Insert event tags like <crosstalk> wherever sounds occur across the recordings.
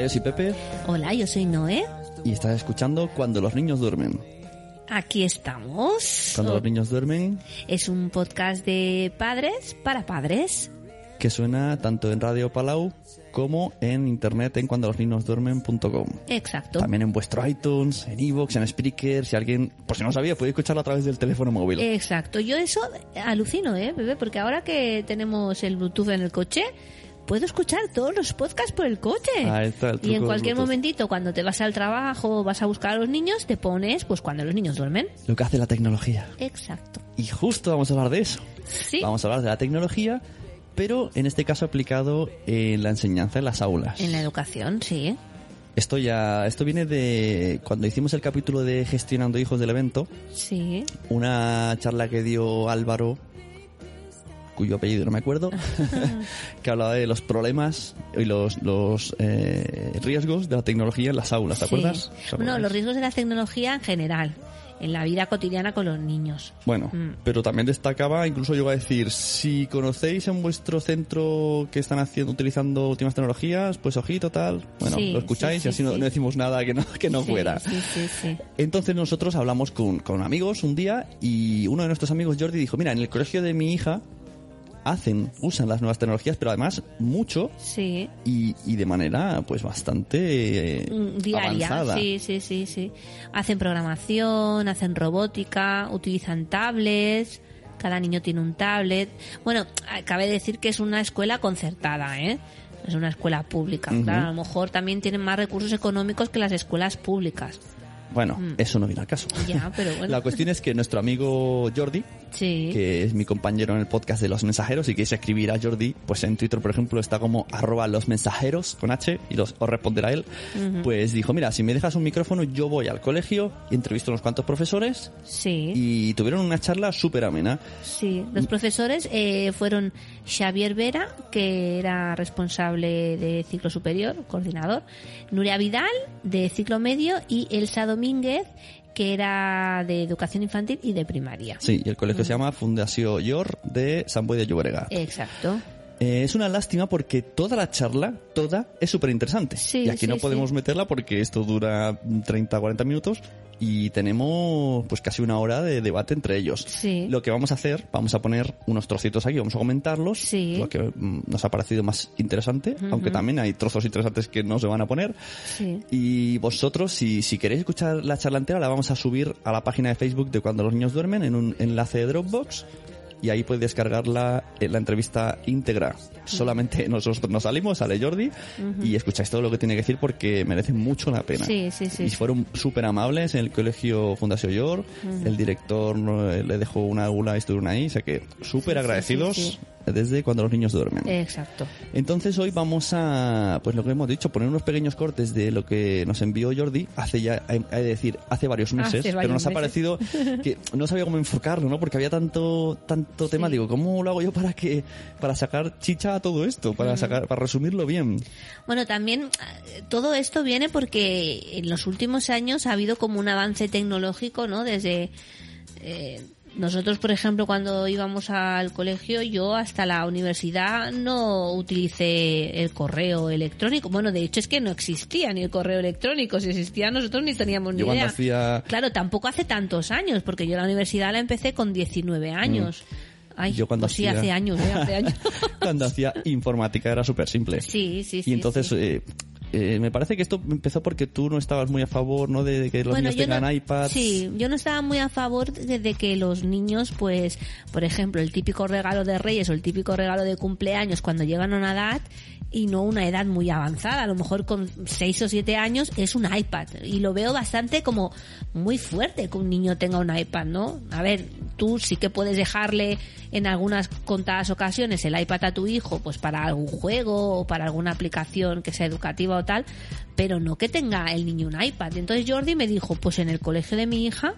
Hola, yo soy Pepe Hola, yo soy Noé. y estás escuchando Cuando los niños duermen. Aquí estamos. Cuando los niños duermen, Es un podcast de padres para padres. que suena tanto en Radio Palau como en internet en cuando los niños duermen.com. Exacto. También en vuestro iTunes, en iVoox, en Spreaker. Si alguien, por si no sabía, puede escucharlo a través del teléfono móvil. Exacto. Yo eso alucino, ¿eh, bebé? Porque ahora que tenemos el Bluetooth en el coche, puedo escuchar todos los podcasts por el coche. Ahí está el y en cualquier momentito, cuando te vas al trabajo o vas a buscar a los niños, te pones, pues cuando los niños duermen. Lo que hace la tecnología. Exacto. Y justo vamos a hablar de eso. Sí. Vamos a hablar de la tecnología, pero en este caso aplicado en la enseñanza en las aulas. En la educación, sí. Esto ya, esto viene de cuando hicimos el capítulo de gestionando hijos del evento, Sí. una charla que dio Álvaro, cuyo apellido no me acuerdo, <laughs> que hablaba de los problemas y los, los eh, riesgos de la tecnología en las aulas, ¿te Sí. acuerdas? ¿Te Bueno, los riesgos de la tecnología en general, en la vida cotidiana con los niños. Bueno, Mm. pero también destacaba, incluso yo iba a decir, si conocéis en vuestro centro que están haciendo, utilizando últimas tecnologías, pues ojito tal, bueno, Sí, lo escucháis sí, y así sí, no, no decimos nada que no, que no Sí, fuera. Sí, sí, sí. Entonces nosotros hablamos con, con amigos un día y uno de nuestros amigos, Jordi, dijo, mira, en el colegio de mi hija hacen, usan las nuevas tecnologías, pero además mucho Sí. y, y de manera pues bastante eh, Mm, Diaria, avanzada. sí, sí, sí, sí. Hacen programación, hacen robótica, utilizan tablets, cada niño tiene un tablet. Bueno, cabe decir que es una escuela concertada, ¿eh? Es una escuela pública. Claro, a lo mejor también tienen más recursos económicos que las escuelas públicas. Bueno, Mm. eso no viene al caso. Ya, pero bueno. <laughs> La cuestión es que nuestro amigo Jordi, Sí. que es mi compañero en el podcast de los mensajeros, y queréis escribir a Jordi, pues en Twitter, por ejemplo, está como arroba los mensajeros con H y los, os responderá él. Pues dijo, mira, si me dejas un micrófono, yo voy al colegio y entrevisto a unos cuantos profesores Sí. y tuvieron una charla súper amena. Sí, los profesores eh, fueron Xavier Vera, que era responsable de ciclo superior, coordinador, Nuria Vidal, de ciclo medio, y Elsa Domínguez, que era de educación infantil y de primaria. Sí, y el colegio se llama Fundació Yor de San Boi de Llobregat. Exacto. Eh, es una lástima porque toda la charla, toda, es súper interesante. Sí, y aquí sí, no podemos sí. meterla porque esto dura 30, 40 minutos y tenemos pues casi una hora de debate entre ellos. Sí. Lo que vamos a hacer, vamos a poner unos trocitos aquí, vamos a comentarlos, Sí. lo que mm, nos ha parecido más interesante, aunque también hay trozos interesantes que no se van a poner. Sí. Y vosotros, si, si queréis escuchar la charla entera, la vamos a subir a la página de Facebook de Cuando los niños duermen en un enlace de Dropbox y ahí podéis descargar la, eh, la entrevista íntegra. Solamente <laughs> nosotros nos salimos, sale Jordi y escucháis todo lo que tiene que decir porque merece mucho la pena. Sí, sí, sí, Y fueron súper amables en el colegio Fundación Yor, el director eh, le dejó una aula, estuvieron ahí, o sea que súper agradecidos. Desde Cuando los niños duermen. Exacto. Entonces hoy vamos a, pues lo que hemos dicho, poner unos pequeños cortes de lo que nos envió Jordi hace ya, hay de decir, hace varios meses, Hace pero nos ha parecido <laughs> que no sabía cómo enfocarlo, ¿no? Porque había tanto, tanto tema, Sí. digo, ¿cómo lo hago yo para que, para sacar chicha a todo esto, Mm. para sacar, para resumirlo bien? Bueno, también eh, todo esto viene porque en los últimos años ha habido como un avance tecnológico, ¿no? Desde eh, nosotros, por ejemplo, cuando íbamos al colegio, yo hasta la universidad no utilicé el correo electrónico. Bueno, de hecho es que no existía ni el correo electrónico. Si existía, nosotros ni teníamos ni Yo idea. hacía, Claro, tampoco hace tantos años, porque yo la universidad la empecé con 19 años. Ay, Mm. Yo cuando pues sí, hacía- hace años, ¿eh? hace años. <laughs> cuando hacía informática era súper simple. sí, sí, sí. y entonces, sí. eh, eh, me parece que esto empezó porque tú no estabas muy a favor, ¿no? De, de que los niños tengan no, iPads. Sí, yo no estaba muy a favor de, de que los niños, pues, por ejemplo, el típico regalo de Reyes o el típico regalo de cumpleaños cuando llegan a una edad y no una edad muy avanzada, a lo mejor con 6 o 7 años es un iPad y lo veo bastante como muy fuerte que un niño tenga un iPad, ¿no? A ver, tú sí que puedes dejarle en algunas contadas ocasiones el iPad a tu hijo pues para algún juego o para alguna aplicación que sea educativa o tal, pero no que tenga el niño un iPad. Entonces Jordi me dijo, pues en el colegio de mi hija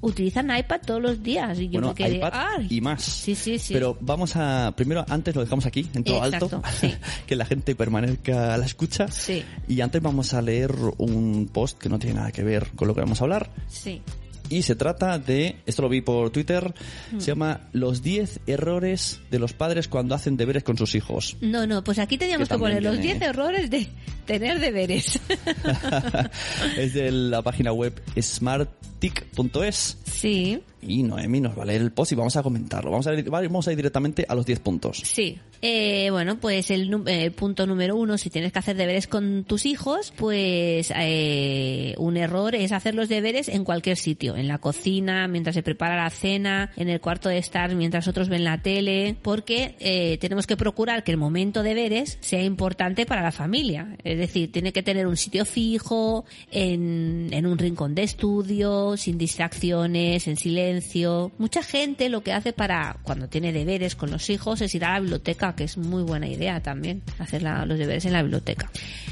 utilizan iPad todos los días y yo Bueno, me quedé, iPad "Ay". y más. Sí, sí, sí. Pero vamos a, primero, antes lo dejamos aquí, en todo Exacto, alto, sí. <laughs> que la gente permanezca a la escucha. Sí. Y antes vamos a leer un post que no tiene nada que ver con lo que vamos a hablar. Sí. Y se trata de, esto lo vi por Twitter, Mm. se llama Los 10 errores de los padres cuando hacen deberes con sus hijos. No, no, pues aquí teníamos Que que poner los tiene- 10 errores de tener deberes. <laughs> es de la página web smartic.es. sí, Y Noemi nos va a leer el post y vamos a comentarlo. Vamos a ir, vamos a ir directamente a los 10 puntos. sí. Eh, bueno, pues el eh, punto número uno, si tienes que hacer deberes con tus hijos, pues eh, un error es hacer los deberes en cualquier sitio, en la cocina, mientras se prepara la cena, en el cuarto de estar mientras otros ven la tele, porque eh, tenemos que procurar que el momento de deberes sea importante para la familia. Es decir, tiene que tener un sitio fijo, en, en un rincón de estudio, sin distracciones, en silencio. Mucha gente lo que hace para cuando tiene deberes con los hijos es ir a la biblioteca, que es muy buena idea también, hacer la- los deberes en la biblioteca.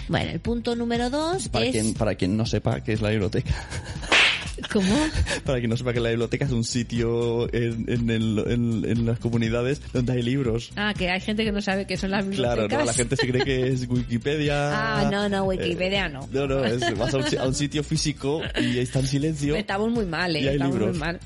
Bueno, el punto número dos Para, es... quien, para quien no sepa qué es la biblioteca. <laughs> ¿Cómo? <laughs> para quien no sepa que la biblioteca es un sitio en, en, el- en- en las comunidades donde hay libros. Ah, que hay gente que no sabe qué son las bibliotecas. Claro, no, la gente se cree que es <laughs> Wikipedia. Ah, no, no, Wikipedia Eh, no. No, no, es- vas a un, a un sitio físico y está en silencio. <laughs> Estamos muy mal, ¿eh? Y hay Estamos libros. muy mal.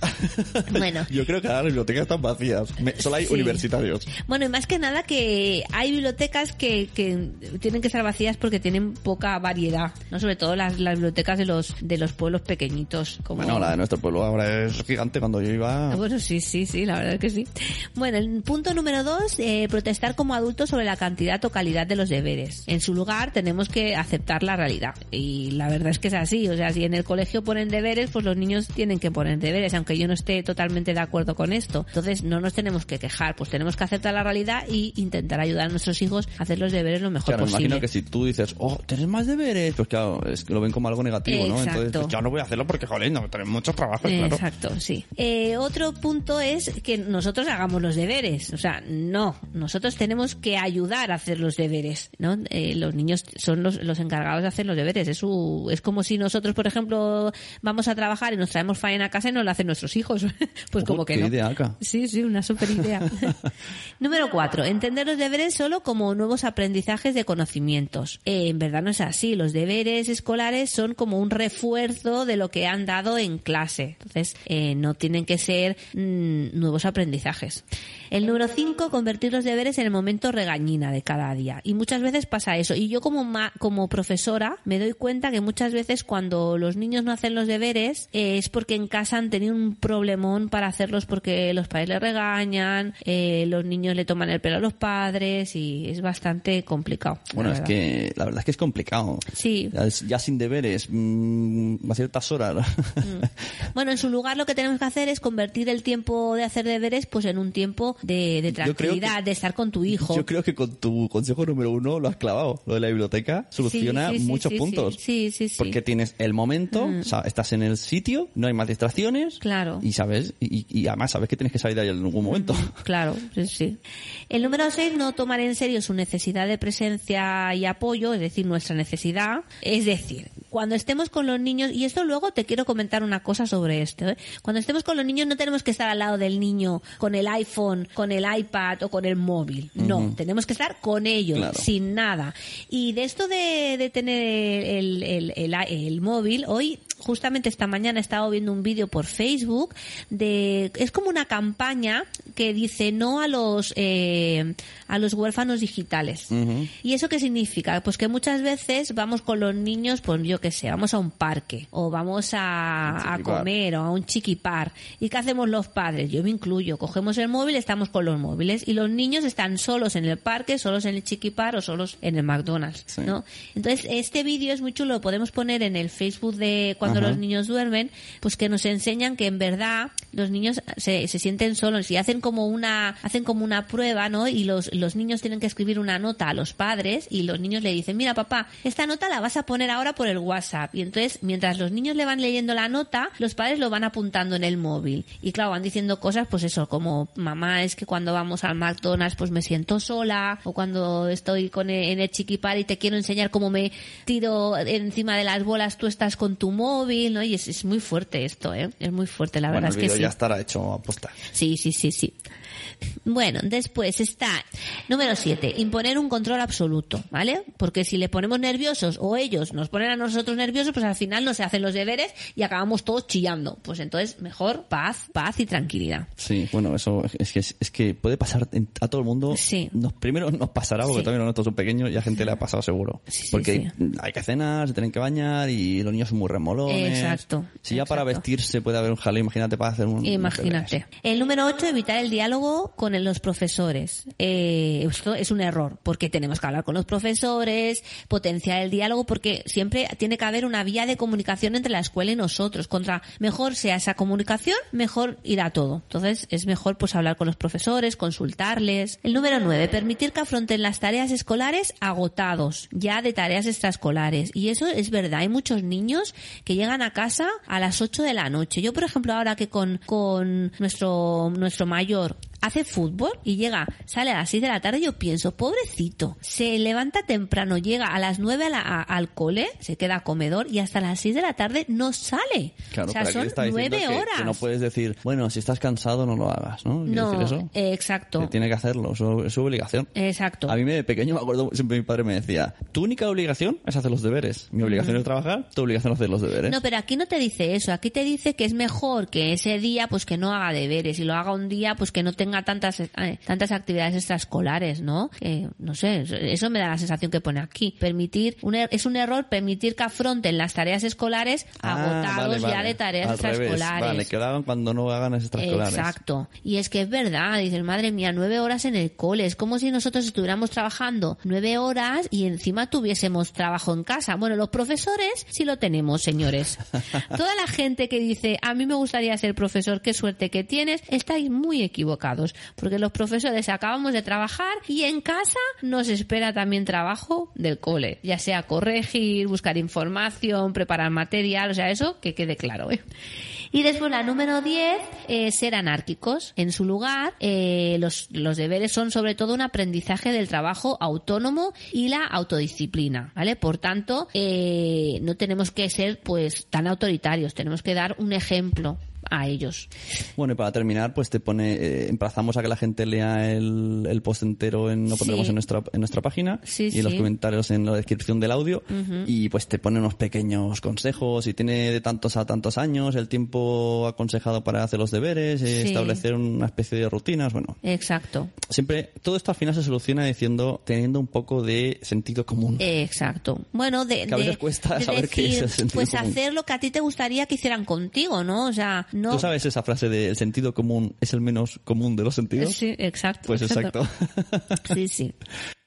Bueno. Yo creo que ahora las bibliotecas están vacías. Solo hay Sí. universitarios. Bueno, y más que nada que hay bibliotecas que, que tienen que estar vacías porque tienen poca variedad, ¿no? Sobre todo las, las bibliotecas de los de los pueblos pequeñitos. Como... Bueno, la de nuestro pueblo ahora es gigante. Cuando yo iba... Ah, Bueno, sí, sí, sí, la verdad es que sí. Bueno, el punto número dos, eh, protestar como adultos sobre la cantidad o calidad de los deberes. En su lugar tenemos que aceptar la realidad. Y la verdad es que es así. O sea, si en el colegio ponen deberes, pues los niños tienen que poner deberes, aunque yo no esté totalmente de acuerdo con esto. Entonces, no nos tenemos que quejar, pues tenemos que aceptar la realidad y intentar ayudar a nuestros hijos a hacer los deberes lo mejor Claro, me posible. imagino que si tú dices, oh, ¿tienes más deberes? Pues claro, es que lo ven como algo negativo, ¿no? Entonces, pues ya no voy a hacerlo porque, joder, no, tenemos mucho trabajo, claro. Exacto, sí. Eh, otro punto es que nosotros hagamos los deberes. O sea, no, nosotros tenemos que ayudar a hacer los deberes, ¿no? Eh, los niños son los, los encargados de hacer los deberes. Es, su- es como si nosotros, por ejemplo, vamos a trabajar y nos traemos faena a casa y nos lo hacen nuestros hijos. <laughs> pues como que qué no. ideaca. Sí, sí, una super idea. <laughs> Número cuatro, entender los deberes solo como nuevos aprendizajes de conocimientos. Eh, en verdad no es así. Los deberes escolares son como un refuerzo de lo que han dado en clase. Entonces, eh, no tienen que ser mm, nuevos aprendizajes. El número cinco, convertir los deberes en el momento regañina de cada día. Y muchas veces pasa eso. Y yo como, ma- como profesora me doy cuenta que muchas veces cuando los niños no hacen los deberes eh, es porque en casa han tenido un problemón para hacerlos porque los padres le regañan, eh, los niños le toman el pelo a los padres y es bastante complicado. Bueno, es que la verdad es que es complicado. Sí. Ya sin deberes, mm, a ciertas horas. Bueno, en su lugar lo que tenemos que hacer es convertir el tiempo de hacer deberes pues en un tiempo de, tranquilidad, que- de estar con tu hijo. Yo creo que con tu consejo número uno lo has clavado. Lo de la biblioteca soluciona Sí, sí, sí, muchos sí, puntos. Sí, sí, sí. Porque tienes el momento, Mm. estás en el sitio, no hay más distracciones. Claro. Y sabes, y, y además sabes que tienes que salir de ahí en algún momento. Claro, sí, sí. El número 6, no tomar en serio su necesidad de presencia y apoyo, es decir, nuestra necesidad. Es decir, cuando estemos con los niños, y esto luego te quiero comentar una cosa sobre esto, ¿eh? cuando estemos con los niños no tenemos que estar al lado del niño con el iPhone, con el iPad o con el móvil. No, tenemos que estar con ellos, Claro. sin nada. Y de esto de, de tener el, el- el- el móvil, hoy, justamente esta mañana he estado viendo un vídeo por Facebook de, es como una campaña que dice no a los, eh, a los huérfanos digitales. ¿Y eso qué significa? Pues que muchas veces vamos con los niños, pues yo qué sé, vamos a un parque o vamos a, a comer o a un chiquipar. ¿Y qué hacemos los padres? Yo me incluyo. Cogemos el móvil, estamos con los móviles y los niños están solos en el parque, solos en el chiquipar o solos en el McDonald's, Sí. ¿no? Entonces, este vídeo es muy chulo, lo podemos poner en el Facebook de cuando Ajá. los niños duermen, pues que nos enseñan que en verdad los niños se, se sienten solos y hacen como una hacen como una prueba, ¿no? Y los, los niños tienen que escribir una nota a los padres y los niños le dicen, mira papá, esta nota la vas a poner ahora por el WhatsApp. Y entonces, mientras los niños le van leyendo la nota, los padres lo van apuntando en el móvil. Y claro, van diciendo cosas, pues eso, como mamá, es que cuando vamos al McDonald's pues me siento sola, o cuando estoy con el- en el chiquipar y te quiero enseñar cómo me tiro encima de las bolas, tú estás con tu móvil, ¿no? Y es, es muy fuerte esto, ¿eh? Es muy fuerte, la bueno, verdad el es que vídeo sí. ya estará hecho a posta. Sí, sí, sí, sí. Bueno, después está número 7, imponer un control absoluto, ¿vale? Porque si le ponemos nerviosos o ellos nos ponen a nosotros nerviosos, pues al final no se hacen los deberes y acabamos todos chillando. Pues entonces mejor paz, paz y tranquilidad. Sí, bueno, eso es que, es que puede pasar a todo el mundo. Sí. Nos, primero nos pasará, porque Sí. también nosotros son pequeños y a gente le ha pasado seguro. Sí, sí, porque hay que cenar, se tienen que bañar y los niños son muy remolones. Exacto, Si ya para vestirse puede haber un jaleo, imagínate para hacer un... Imagínate. El número 8, evitar el diálogo con los profesores. Eh, esto es un error, porque tenemos que hablar con los profesores, potenciar el diálogo, porque siempre tiene que haber una vía de comunicación entre la escuela y nosotros. Contra mejor sea esa comunicación, mejor irá todo. Entonces es mejor pues hablar con los profesores, consultarles. El número 9, permitir que afronten las tareas escolares agotados, ya de tareas extraescolares. Y eso es verdad, hay muchos niños que llegan a casa a las 8 de la noche. Yo, por ejemplo, ahora que con, con nuestro, nuestro mayor hace fútbol y llega, sale a las 6 de la tarde, yo pienso, pobrecito, se levanta temprano, llega a las 9 a la- a- al cole, se queda a comedor y hasta las 6 de la tarde no sale. Claro, o sea, son está diciendo 9 que- horas. Que no puedes decir, bueno, si estás cansado no lo hagas, ¿no? ¿Quiere No, decir eso? eh, exacto. Que tiene que hacerlo, es su obligación. Exacto. A mí de pequeño me acuerdo, siempre mi padre me decía, tu única obligación es hacer los deberes. Mi obligación es trabajar, tu obligación es hacer los deberes. No, pero aquí no te dice eso. Aquí te dice que es mejor que ese día, pues que no haga deberes y lo haga un día, pues que no tenga tantas eh, tantas actividades extraescolares, ¿no? Que, no sé, eso- me da la sensación que pone aquí. Permitir, un er- es un error permitir que afronten las tareas escolares Ah, agotados vale, ya de tareas Al revés, extraescolares. Vale, que lo hagan cuando no hagan las extraescolares. Exacto. Y es que es verdad, dices, madre mía, nueve horas en el cole. Es como si nosotros estuviéramos trabajando nueve horas y encima tuviésemos trabajo en casa. Bueno, los profesores sí lo tenemos, señores. <laughs> Toda la gente que dice, a mí me gustaría ser profesor, qué suerte que tienes, estáis muy equivocados. Porque los profesores acabamos de trabajar y en casa nos espera también trabajo del cole. Ya sea corregir, buscar información, preparar material, o sea, eso que quede claro, ¿eh? Y después la número 10, eh, ser anárquicos. En su lugar, eh, los, los deberes son sobre todo un aprendizaje del trabajo autónomo y la autodisciplina, ¿vale? Por tanto, no tenemos que ser pues tan autoritarios, tenemos que dar un ejemplo a ellos. Bueno, y para terminar, pues te pone, eh, emplazamos a que la gente lea el, el post entero, en, lo Sí. pondremos en nuestra, en nuestra página Sí, y los comentarios en la descripción del audio y pues te pone unos pequeños consejos y tiene de tantos a tantos años el tiempo aconsejado para hacer los deberes, eh, establecer una especie de rutinas, bueno, Exacto, siempre todo esto al final se soluciona diciendo teniendo un poco de sentido común. exacto. Bueno, de, Que a veces de- cuesta de saber qué es el sentido pues común. hacer lo que a ti te gustaría que hicieran contigo, ¿no? O sea, no. ¿Tú sabes esa frase de el sentido común es el menos común de los sentidos? Sí, exacto. Pues exacto. Sí, sí. <laughs>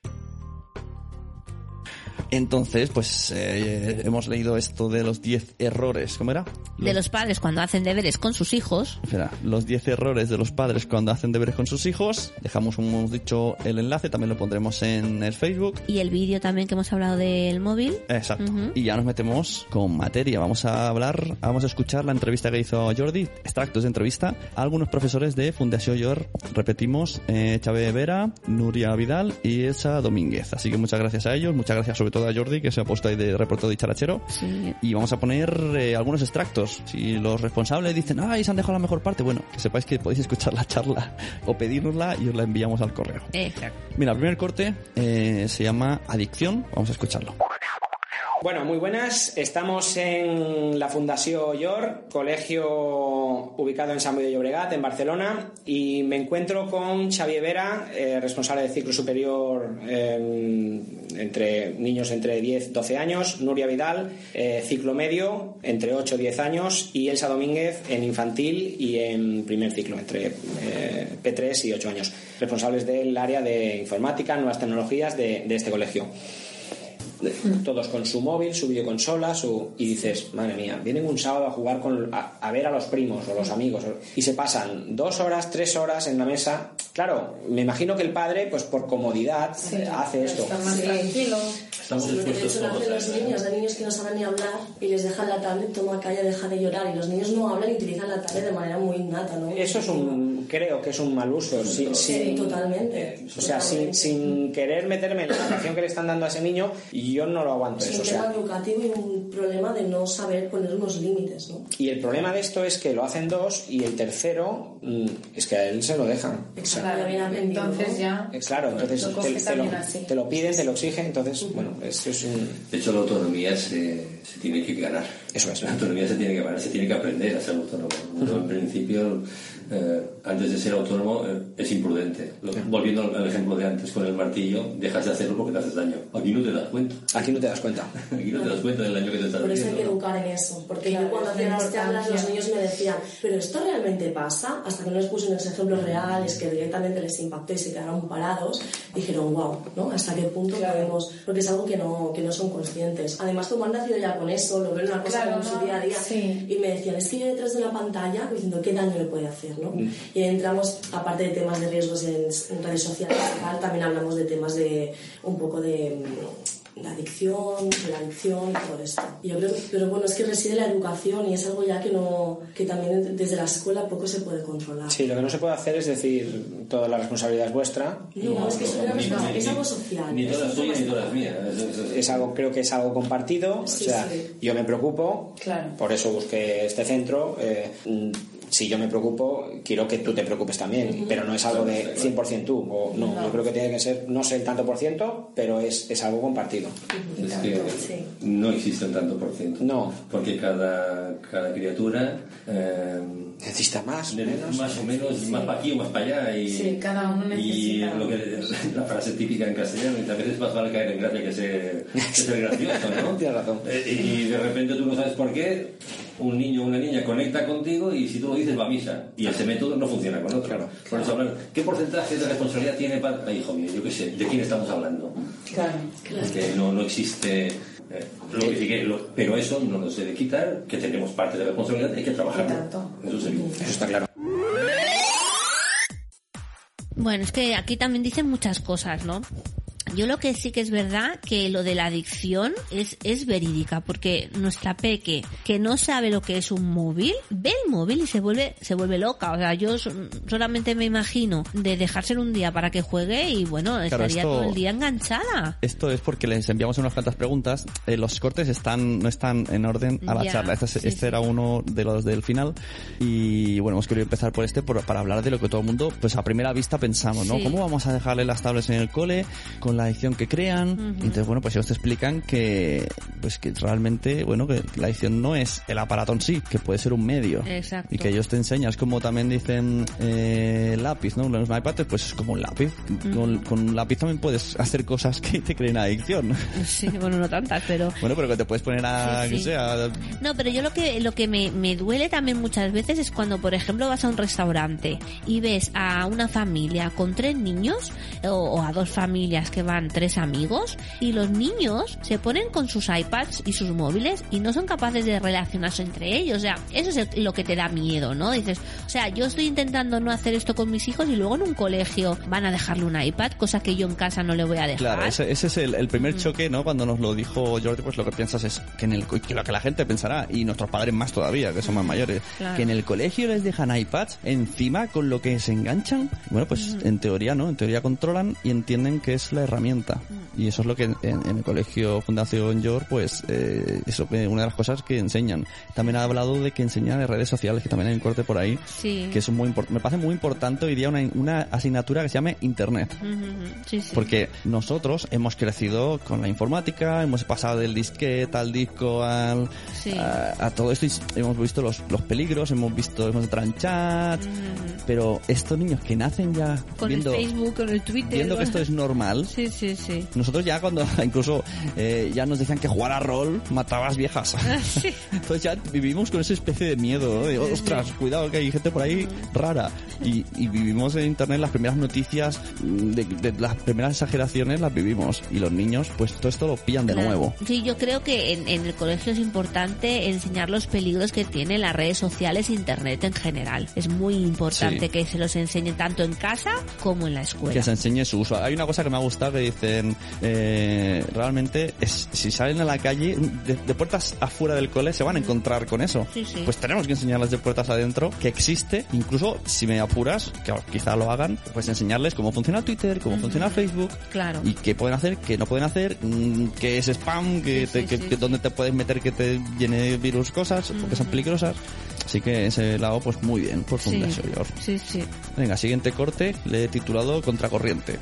Entonces, pues eh, hemos leído esto de los 10 errores. ¿Cómo era? De los padres cuando hacen deberes con sus hijos. Espera, los 10 errores de los padres cuando hacen deberes con sus hijos. Dejamos, como hemos dicho, el enlace, también lo pondremos en el Facebook. Y el vídeo también que hemos hablado del móvil. Exacto. Y ya nos metemos con materia. Vamos a hablar, vamos a escuchar la entrevista que hizo Jordi, extractos de entrevista a algunos profesores de Fundación Yor. Repetimos, eh, Chávez Vera, Nuria Vidal y Elsa Domínguez. Así que muchas gracias a ellos, muchas gracias sobre todo a Jordi que se ha puesto ahí de reportero dicharachero. Sí. Y vamos a poner eh, algunos extractos. Si los responsables dicen, ay, se han dejado la mejor parte, bueno, que sepáis que podéis escuchar la charla <laughs> o pedírnosla y os la enviamos al correo. Exacto. Mira, el primer corte eh, se llama Adicción. Vamos a escucharlo. Bueno, muy buenas. Estamos en la Fundación Yor, colegio ubicado en San Boi de Llobregat, en Barcelona, y me encuentro con Xavier Vera, eh, responsable de ciclo superior eh, entre niños entre 10 y 12 años, Nuria Vidal, eh, ciclo medio entre 8 y 10 años, y Elsa Domínguez en infantil y en primer ciclo entre eh, P3 y 8 años, responsables del área de informática, nuevas tecnologías de este colegio todos con su móvil, su videoconsola, su y dices, madre mía, vienen un sábado a jugar con a, a ver a los primos o los amigos o- y se pasan dos horas, tres horas en la mesa. Claro, me imagino que el padre, pues por comodidad, eh, hace esto. Está más tranquilo. Estamos Sí, de dispuestos hecho, lo todos los niños, de niños que no saben ni hablar y les dejan la tablet, toma calla, deja de llorar. Y los niños no hablan y utilizan la tablet de manera muy innata, ¿no? Eso es un creo que es un mal uso. Sin, Sí, sin- totalmente. O sea, sin, sin querer meterme en la educación que le están dando a ese niño, y yo no lo aguanto Es eso. un O tema sea, educativo y un problema de no saber poner unos límites, ¿no? y el problema de esto es que lo hacen dos y el tercero mm, es que a él se lo dejan. O sea, Claro, entonces ya eh, claro, entonces te, lo, te lo piden, te lo exigen, entonces, bueno, eso es un... De hecho, la autonomía se, se tiene que ganar. Eso es. La autonomía se tiene que ganar, se tiene que aprender a ser autónomo. Uno, en principio, eh, antes de ser autónomo, eh, es imprudente. Lo- volviendo al, al ejemplo de antes con el martillo, dejas de hacerlo porque te haces daño. Aquí no te das cuenta. Aquí no te das cuenta. <laughs> Aquí no te das cuenta del daño que te estás Por eso hay que educar en eso. Porque Claro, yo cuando hacía la las charlas, los niños me decían, ¿pero esto realmente pasa? Hasta que no les puse unos ejemplos reales que directamente les impactó y se quedaron parados, dijeron, wow, ¿no? ¿Hasta qué punto podemos...? Porque es algo que no, que no son conscientes. Además, como han nacido ya con eso, lo ven una cosa Claro, como su ¿no? día a día, Sí. y me decían, es que yo detrás de una pantalla, diciendo, ¿qué daño le puede hacer, no? Y entramos, aparte de temas de riesgos en, en redes sociales también hablamos de temas de un poco de, de adicción, la adicción y todo esto. Yo creo, pero bueno, es que reside la educación y es algo ya que no, que también desde la escuela poco se puede controlar. Sí, lo que no se puede hacer es decir, toda la responsabilidad es vuestra. No, es que es, una Ni- responsabilidad- ni- es algo social. Ni es todas tuyas ni todas mías. Es algo creo que es algo compartido Sí, o sea sí. yo me preocupo Claro. por eso busqué este centro eh, si yo me preocupo quiero que tú te preocupes también pero no es algo de 100% tú o no, yo creo que tiene que ser no sé el tanto por ciento pero es, es algo compartido Es que Sí. no existe un tanto por ciento. No. Porque cada, cada criatura eh, necesita más menos más o menos, más para aquí o más para allá. Y, Sí, cada uno Y necesita. lo que, <laughs> la frase típica en castellano, y a veces más vale caer en gracia que ser, que ser gracioso, ¿no? <laughs> Tienes razón. Eh, y de repente tú no sabes por qué, un niño o una niña conecta contigo y si tú lo dices va a misa. Y ese método no funciona con otro. Claro. Por eso hablar, ¿qué porcentaje de responsabilidad tiene para... Hijo mío, yo qué sé, ¿de quién estamos hablando? Claro. Porque no, no existe... eh, lo que sí que lo- pero eso no nos debe quitar que tenemos parte de responsabilidad hay que trabajar. Eso sí. eso está claro Bueno, es que aquí también dicen muchas cosas, ¿no? Yo lo que sí que es verdad que lo de la adicción es, es verídica, porque nuestra peque, que no sabe lo que es un móvil, ve el móvil y se vuelve, se vuelve loca. O sea, yo so- solamente me imagino de dejárselo un día para que juegue y bueno, Claro, estaría esto- todo el día enganchada. Esto es porque les enviamos unas cuantas preguntas. Eh, los cortes están no están en orden a la Ya, charla. Este, sí, este sí. era uno de los del final. Y bueno, hemos querido empezar por este por- para hablar de lo que todo el mundo, pues a primera vista pensamos, ¿no? Sí. ¿Cómo vamos a dejarle las tablets en el cole con la adicción que crean? Y Entonces, bueno, pues ellos te explican que, pues que realmente, bueno, que la adicción no es el aparato en sí, que puede ser un medio. Exacto. Y que ellos te enseñan, es como también dicen eh, lápiz, ¿no? Los iPads, pues es como un lápiz. Con, con un lápiz también puedes hacer cosas que te creen adicción. <laughs> Sí, bueno, no tantas, pero... Bueno, pero que te puedes poner a, Sí, que sí. sea, No, pero yo lo que lo que me, me duele también muchas veces es cuando, por ejemplo, vas a un restaurante y ves a una familia con tres niños o, o a dos familias que van tres amigos y los niños se ponen con sus iPads y sus móviles y no son capaces de relacionarse entre ellos. O sea, eso es lo que te da miedo, ¿no? Dices, o sea, yo estoy intentando no hacer esto con mis hijos y luego en un colegio van a dejarle un iPad, cosa que yo en casa no le voy a dejar. Claro, ese, ese es el, el primer choque, ¿no? Cuando nos lo dijo Jordi, pues lo que piensas es que en el que lo que la gente pensará, y nuestros padres más todavía, que son más mayores, Claro. que en el colegio les dejan iPads encima con lo que se enganchan. Bueno, pues en teoría, ¿no? En teoría controlan y entienden que es la herramienta. Y eso es lo que en, en el colegio Fundación York, pues, eh, eso es una de las cosas que enseñan. También ha hablado de que enseñan de redes sociales, que también hay un corte por ahí, Sí. que es muy import- me parece muy importante hoy día una, una asignatura que se llame Internet. Sí, sí. Porque nosotros hemos crecido con la informática, hemos pasado del disquete al disco, al, a todo esto y hemos visto los, los peligros, hemos visto, hemos entrado en chat, pero estos niños que nacen ya con viendo, el Facebook, con el Twitter. viendo que esto es normal, Sí, sí, sí. nosotros ya cuando <laughs> incluso eh, ya nos decían que jugar a rol matabas viejas. Sí. <laughs> Entonces ya vivimos con esa especie de miedo, ¿no? De, ostras, cuidado que hay gente por ahí rara. Y, y vivimos en internet las primeras noticias, mm, de, de las primeras exageraciones las vivimos. Y los niños, pues todo esto lo pillan de Claro. nuevo. Sí, yo creo que en, en el colegio es importante enseñar los peligros que tienen las redes sociales e internet en general. Es muy importante Sí. que se los enseñen tanto en casa como en la escuela. Que se enseñe su uso. Hay una cosa que me ha gustado dicen, eh, realmente, es, si salen a la calle, de, de puertas afuera del cole, se van a encontrar con eso. Sí, sí. Pues tenemos que enseñarles de puertas adentro que existe, incluso si me apuras, que quizá lo hagan, pues enseñarles cómo funciona Twitter, cómo funciona Facebook, Claro. y qué pueden hacer, qué no pueden hacer, mm, qué es spam, que, Sí, te- sí, que- sí. que dónde te puedes meter que te llene virus cosas, porque son peligrosas. Así que ese lado, pues muy bien, por Sí, Fundación York. sí, sí. Venga, siguiente corte, le he titulado Contracorriente.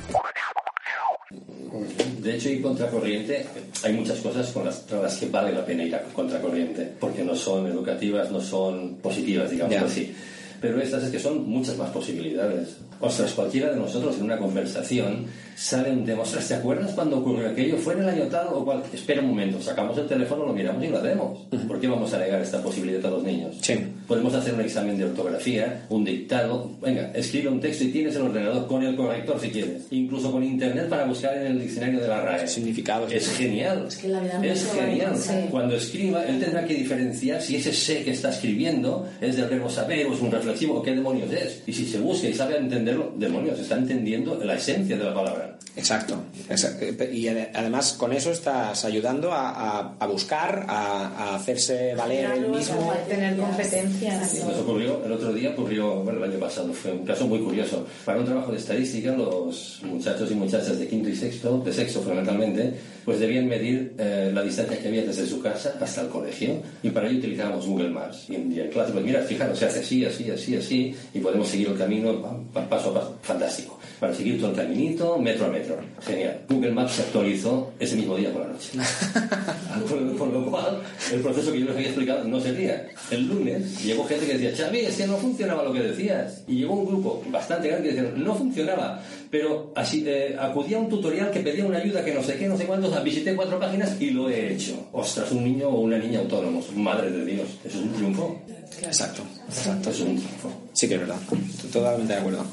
De hecho, ir contracorriente, hay muchas cosas con las, con las que vale la pena ir a contracorriente, porque no son educativas, no son positivas, digamos así. Pero estas es que son muchas más posibilidades. Ostras, cualquiera de nosotros en una conversación sale un tema, ostras, ¿te acuerdas cuando ocurrió aquello? ¿Fue en el año tal o cual? Espera un momento, sacamos el teléfono, lo miramos y lo hacemos. ¿Por qué vamos a negar esta posibilidad a los niños? Sí. Podemos hacer un examen de ortografía, un dictado. Venga, escribe un texto y tienes el ordenador con el corrector si quieres. Incluso con internet para buscar en el diccionario de la RAE. Significados. Es genial. Es que la vida Es genial. Cuando escriba, él tendrá que diferenciar si ese sé que está escribiendo es del verbo saber o es un reflexivo qué demonios es. Y si se busca y sabe entenderlo, demonios, está entendiendo la esencia de la palabra. Exacto. Exa- Y ade- además con eso estás ayudando a, a- a buscar, a, a hacerse valer él mismo. tener competencias. Nos ocurrió, el otro día ocurrió, bueno, el año pasado, fue un caso muy curioso. Para un trabajo de estadística, los muchachos y muchachas de quinto y sexto, de sexto fundamentalmente, pues debían medir eh, la distancia que había desde su casa hasta el colegio. Y para ello utilizábamos Google Maps. Y en, y en clase, pues mira, fijaros, se hace así, así, así, así, y podemos seguir el camino pa- pa- paso a paso. Fantástico. Para seguir todo el caminito, metro a metro. Genial. Google Maps se actualizó ese mismo día por la noche. <laughs> <laughs> Con lo cual, el proceso que yo les había explicado no servía. El lunes llegó gente que decía, Xavi, es que no funcionaba lo que decías. Y llegó un grupo bastante grande que decían, no funcionaba. Pero así, eh, acudía a un tutorial que pedía una ayuda que no sé qué, no sé cuántos, visité cuatro páginas y lo he hecho. Ostras, un niño o una niña autónomos. Madre de Dios, eso es un triunfo. Exacto. Exacto. Sí que es verdad. Estoy Totalmente de acuerdo.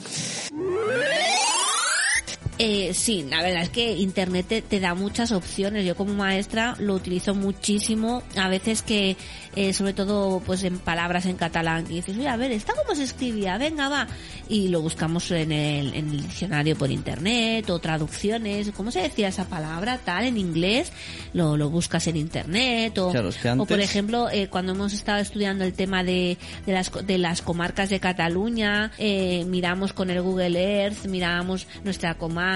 Eh, sí, la verdad es que Internet te, te da muchas opciones. Yo como maestra lo utilizo muchísimo. A veces que, eh, sobre todo, pues en palabras en catalán, que dices, oye, a ver, ¿esta cómo se escribía? Venga, va. Y lo buscamos en el, en el diccionario por Internet o traducciones. ¿Cómo se decía esa palabra tal en inglés? Lo, lo buscas en Internet o, Claro, es que o por ejemplo, eh, cuando hemos estado estudiando el tema de, de, las, de las comarcas de Cataluña, eh, miramos con el Google Earth, miramos nuestra comarca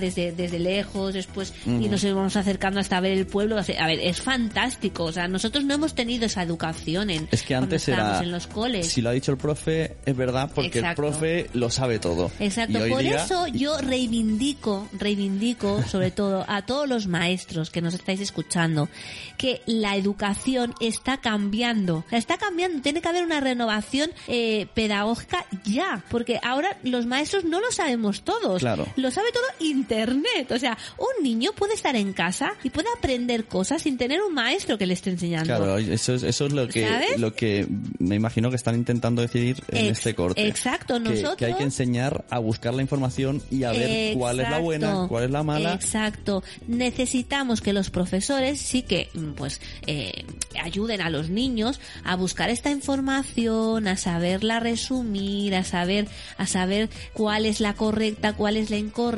desde, desde lejos, después, y nos íbamos acercando hasta ver el pueblo. A ver, es fantástico. O sea, nosotros no hemos tenido esa educación en, Es que antes era. en los coles. Si lo ha dicho el profe, es verdad, porque Exacto. el profe lo sabe todo. Exacto, por día- eso yo reivindico, reivindico <laughs> sobre todo a todos los maestros que nos estáis escuchando, que la educación está cambiando, está cambiando, tiene que haber una renovación eh, pedagógica ya, porque ahora los maestros no lo sabemos todos, Claro. lo sabe todo Internet, o sea, un niño puede estar en casa y puede aprender cosas sin tener un maestro que le esté enseñando. Claro, eso es, eso es lo que ¿Sabes? lo que me imagino que están intentando decir en Ex- este corte. exacto, Que- nosotros- que, hay que enseñar a buscar la información y a ver cuál es la buena, cuál es la mala. Exacto. Necesitamos que los profesores sí que mm, pues eh, ayuden a los niños a buscar esta información, a saberla resumir, a saber a saber cuál es la correcta, cuál es la incorrecta,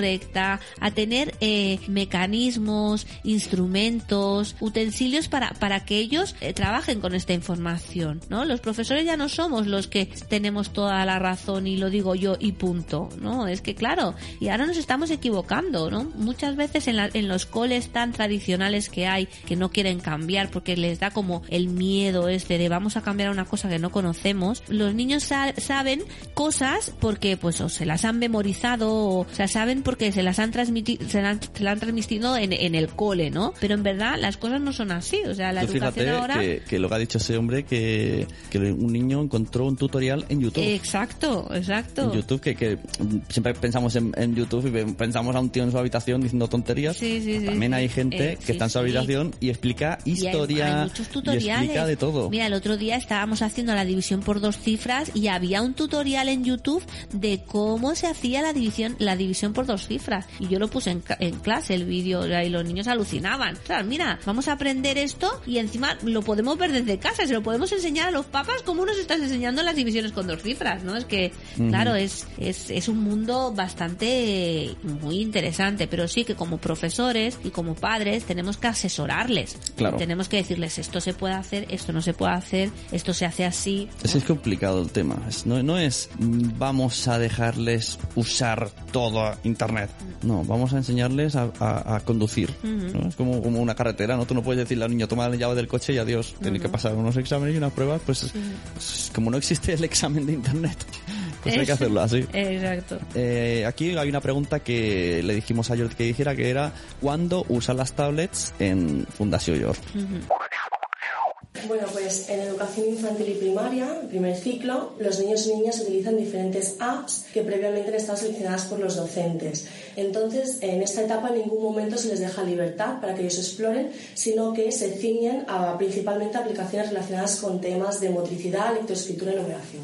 a tener eh, mecanismos, instrumentos, utensilios para para que ellos eh, trabajen con esta información, ¿no? Los profesores ya no somos los que tenemos toda la razón y lo digo yo y punto, ¿no? Es que claro, y ahora nos estamos equivocando, ¿no? Muchas veces en, la- en los coles tan tradicionales que hay, que no quieren cambiar porque les da como el miedo este de vamos a cambiar una cosa que no conocemos, los niños sa- saben cosas porque pues o se las han memorizado o, o sea, saben porque se las han transmitido, se, la han, se la han transmitido en, en el cole, ¿no? Pero en verdad las cosas no son así, o sea, la Tú educación ahora... que, que lo que ha dicho ese hombre que, que un niño encontró un tutorial en YouTube. Exacto, exacto. En YouTube, que, que siempre pensamos en, en YouTube y pensamos a un tío en su habitación diciendo tonterías. Sí, sí, sí, También hay gente Eh, que está en su habitación y explica Y hay- historia hay muchos y tutoriales. explica de todo. Mira, el otro día estábamos haciendo la división por dos cifras y había un tutorial en YouTube de cómo se hacía la división, la división por dos cifras. Y yo lo puse en, en clase, el vídeo, y los niños alucinaban. Claro, mira, vamos a aprender esto y encima lo podemos ver desde casa, se lo podemos enseñar a los papás cómo nos estás enseñando las divisiones con dos cifras, ¿no? Es que, claro, es, es, es un mundo bastante muy interesante, pero sí que como profesores y como padres tenemos que asesorarles. Claro. Tenemos que decirles esto se puede hacer, esto no se puede hacer, esto se hace así. Es, es complicado el tema. No, no es mm, vamos a dejarles usar todo Internet. No, vamos a enseñarles a, a- a conducir. ¿no? Es como, como una carretera, ¿no? Tú no puedes decirle al niño, toma la llave del coche y adiós. Tiene que pasar unos exámenes y unas pruebas. Pues, es- como no existe el examen de Internet, <laughs> pues hay que hacerlo así. Exacto. Eh, aquí hay una pregunta que le dijimos a George que hiciera, que era ¿cuándo usa las tablets en Fundación York? Bueno, pues en educación infantil y primaria, primer ciclo, los niños y niñas utilizan diferentes apps que previamente han estado seleccionadas por los docentes. Entonces, en esta etapa en ningún momento se les deja libertad para que ellos exploren, sino que se ciñen a principalmente aplicaciones relacionadas con temas de motricidad, lectoescritura y numeración.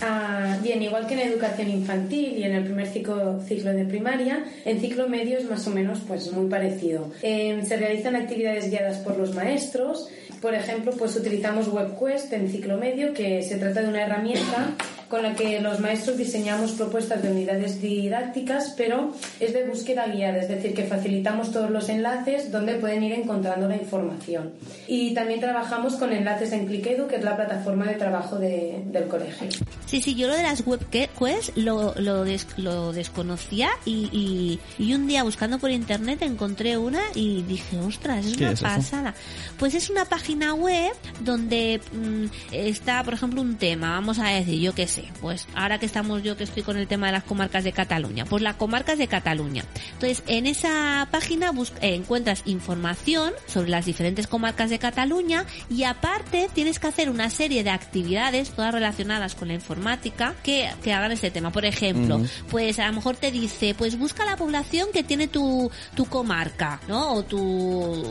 Ah, bien, igual que en educación infantil y en el primer ciclo, ciclo de primaria, en ciclo medio es más o menos pues muy parecido. Eh, se realizan actividades guiadas por los maestros. Por ejemplo, pues utilizamos WebQuest en ciclo medio, que se trata de una herramienta con la que los maestros diseñamos propuestas de unidades didácticas, pero es de búsqueda guiada, es decir, que facilitamos todos los enlaces donde pueden ir encontrando la información. Y también trabajamos con enlaces en ClickEdu, que es la plataforma de trabajo de- del colegio. Sí, sí, yo lo de las webquests lo, lo, des- lo desconocía y, y, y un día buscando por internet encontré una y dije, ostras, es ¿Qué una es eso? pasada. Pues es una página web donde mm, está, por ejemplo, un tema, vamos a decir, yo qué sé, pues ahora que estamos yo que estoy con el tema de las comarcas de Cataluña, pues las comarcas de Cataluña. Entonces, en esa página bus- eh, encuentras información sobre las diferentes comarcas de Cataluña y aparte tienes que hacer una serie de actividades, todas relacionadas con la informática, que, que hagan este tema. Por ejemplo, pues a lo mejor te dice, pues busca la población que tiene tu, tu comarca, ¿no? O tu,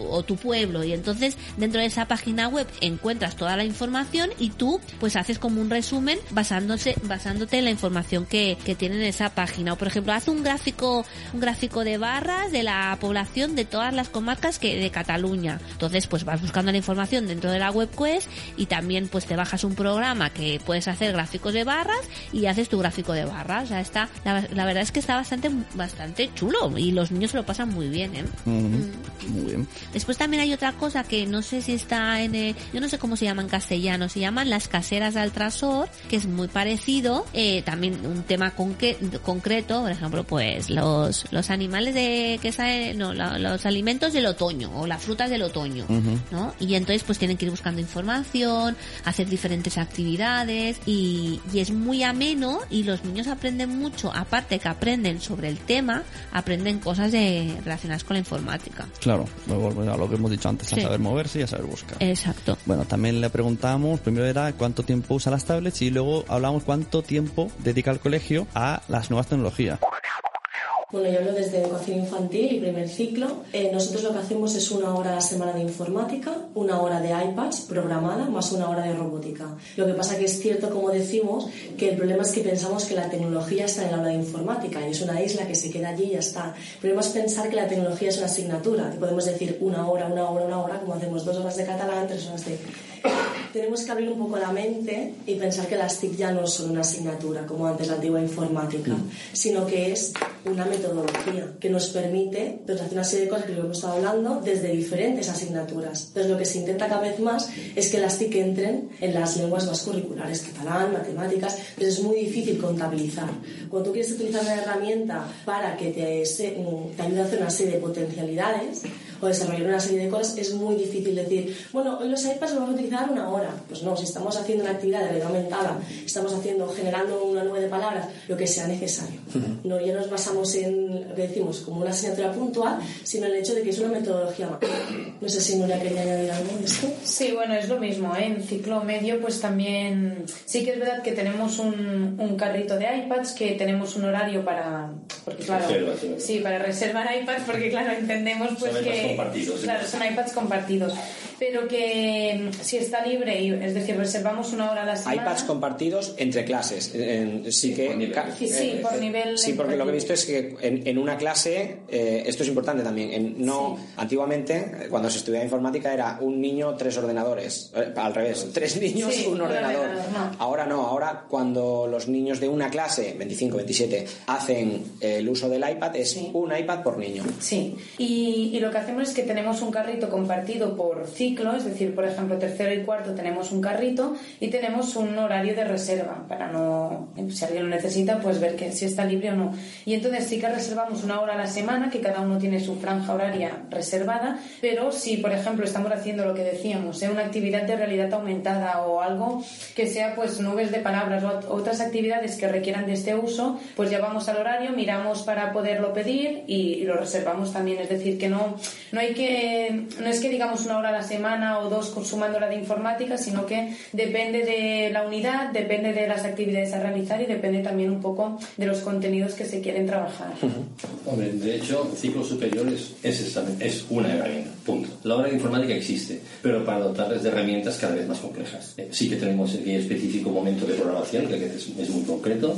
o tu pueblo. Y entonces, dentro de esa página web encuentras toda la información y tú, pues haces como un resumen basándose, basándote en la información que, que tiene en esa página. O por ejemplo, haz un gráfico, un gráfico de barras de la población de todas las comarcas que, de Cataluña. Entonces, pues vas buscando la información dentro de la web quest y también pues te bajas un programa que puedes hacer gráficos de barras y haces tu gráfico de barras. O sea, está, la, la verdad es que está bastante, bastante chulo y los niños se lo pasan muy bien, ¿eh? Muy bien. Después también hay otra cosa que no sé si está en, eh, yo no sé cómo se llama en castellano, se llaman las caseras de Altrasor, que es muy parecido, eh, también un tema conque- concreto, por ejemplo, pues los, los animales de, que salen, no, la- los alimentos del otoño o las frutas del otoño, ¿no? Y entonces pues tienen que ir buscando información, hacer diferentes actividades y, y es muy ameno y los niños aprenden mucho, aparte que aprenden sobre el tema, aprenden cosas de, relacionadas con la informática. Claro, a lo que hemos dicho antes, a Sí. saber moverse y a saber buscar. Exacto. Bueno, también le preguntamos, primero era cuánto tiempo usa las tablets y luego hablamos cuánto tiempo dedica el colegio a las nuevas tecnologías. Bueno, yo hablo desde educación infantil y primer ciclo. Eh, nosotros lo que hacemos es una hora a la semana de informática, una hora de iPads programada, más una hora de robótica. Lo que pasa que es cierto, como decimos, que el problema es que pensamos que la tecnología está en el aula de informática y es una isla que se queda allí y ya está. El problema es pensar que la tecnología es una asignatura. Y podemos decir una hora, una hora, una hora, como hacemos dos horas de catalán, tres horas de... Tenemos que abrir un poco la mente y pensar que las TIC ya no son una asignatura, como antes la antigua informática, sino que es una metodología que nos permite pues, hacer una serie de cosas que hemos estado hablando desde diferentes asignaturas. Entonces, lo que se intenta cada vez más es que las TIC entren en las lenguas más curriculares, catalán, matemáticas, entonces es muy difícil contabilizar. Cuando tú quieres utilizar una herramienta para que te, se- te ayude a hacer una serie de potencialidades o desarrollar una serie de cosas, es muy difícil decir, bueno, hoy los iPads los vamos a utilizar una hora. Pues no, si estamos haciendo una actividad de realidad aumentada, estamos haciendo, generando una nube de palabras, lo que sea necesario. No ya nos basamos en lo que decimos como una asignatura puntual, sino en el hecho de que es una metodología más. No sé si Nuria quería añadir algo de esto. Sí, bueno, es lo mismo. ¿eh? En ciclo medio, pues también sí que es verdad que tenemos un, un carrito de iPads, que tenemos un horario para. Porque, claro, Reservas, sí. para reservar iPads, porque, claro, entendemos pues que. Compartidos. Claro, son iPads compartidos. Pero que mm, si está libre, y- es decir, reservamos una hora a la semana. iPads compartidos entre clases. En- sí que por nivel. Sí, sí, por nivel Sí, porque lo que he visto es que en, en una clase eh, esto es importante también. En, no antiguamente eh, cuando se estudiaba informática era un niño tres ordenadores, Eh, al revés, tres niños Sí, un un ordenador. ordenador, no. Ahora no, ahora cuando los niños de una clase 25, 27 hacen eh, el uso del iPad es Sí. un iPad por niño. Sí, y, y lo que hacemos es que tenemos un carrito compartido por ciclo, es decir, por ejemplo, tercero y cuarto tenemos un carrito y tenemos un horario de reserva para no, si alguien lo necesita, pues ver que si está libre o no. Y entonces sí que reservamos una hora a la semana, que cada uno tiene su franja horaria reservada, pero si, por ejemplo, estamos haciendo lo que decíamos, ¿eh? una actividad de realidad aumentada o algo que sea pues nubes de palabras o ot- otras actividades que requieran de este uso, pues ya vamos al horario, miramos para poderlo pedir y, y lo reservamos también. Es decir, que no, no hay que, no es que digamos una hora a la semana o dos sumando la de informática, sino que depende de la unidad, depende de las actividades a realizar y depende también un poco de los contenidos que se quieren trabajar. Hombre, de hecho, ciclo superior es, es, es una herramienta, punto. La hora de informática existe, pero para dotarles de herramientas cada vez más complejas. Eh, Sí que tenemos el específico momento de programación, que es, es muy concreto,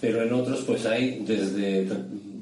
pero en otros pues hay desde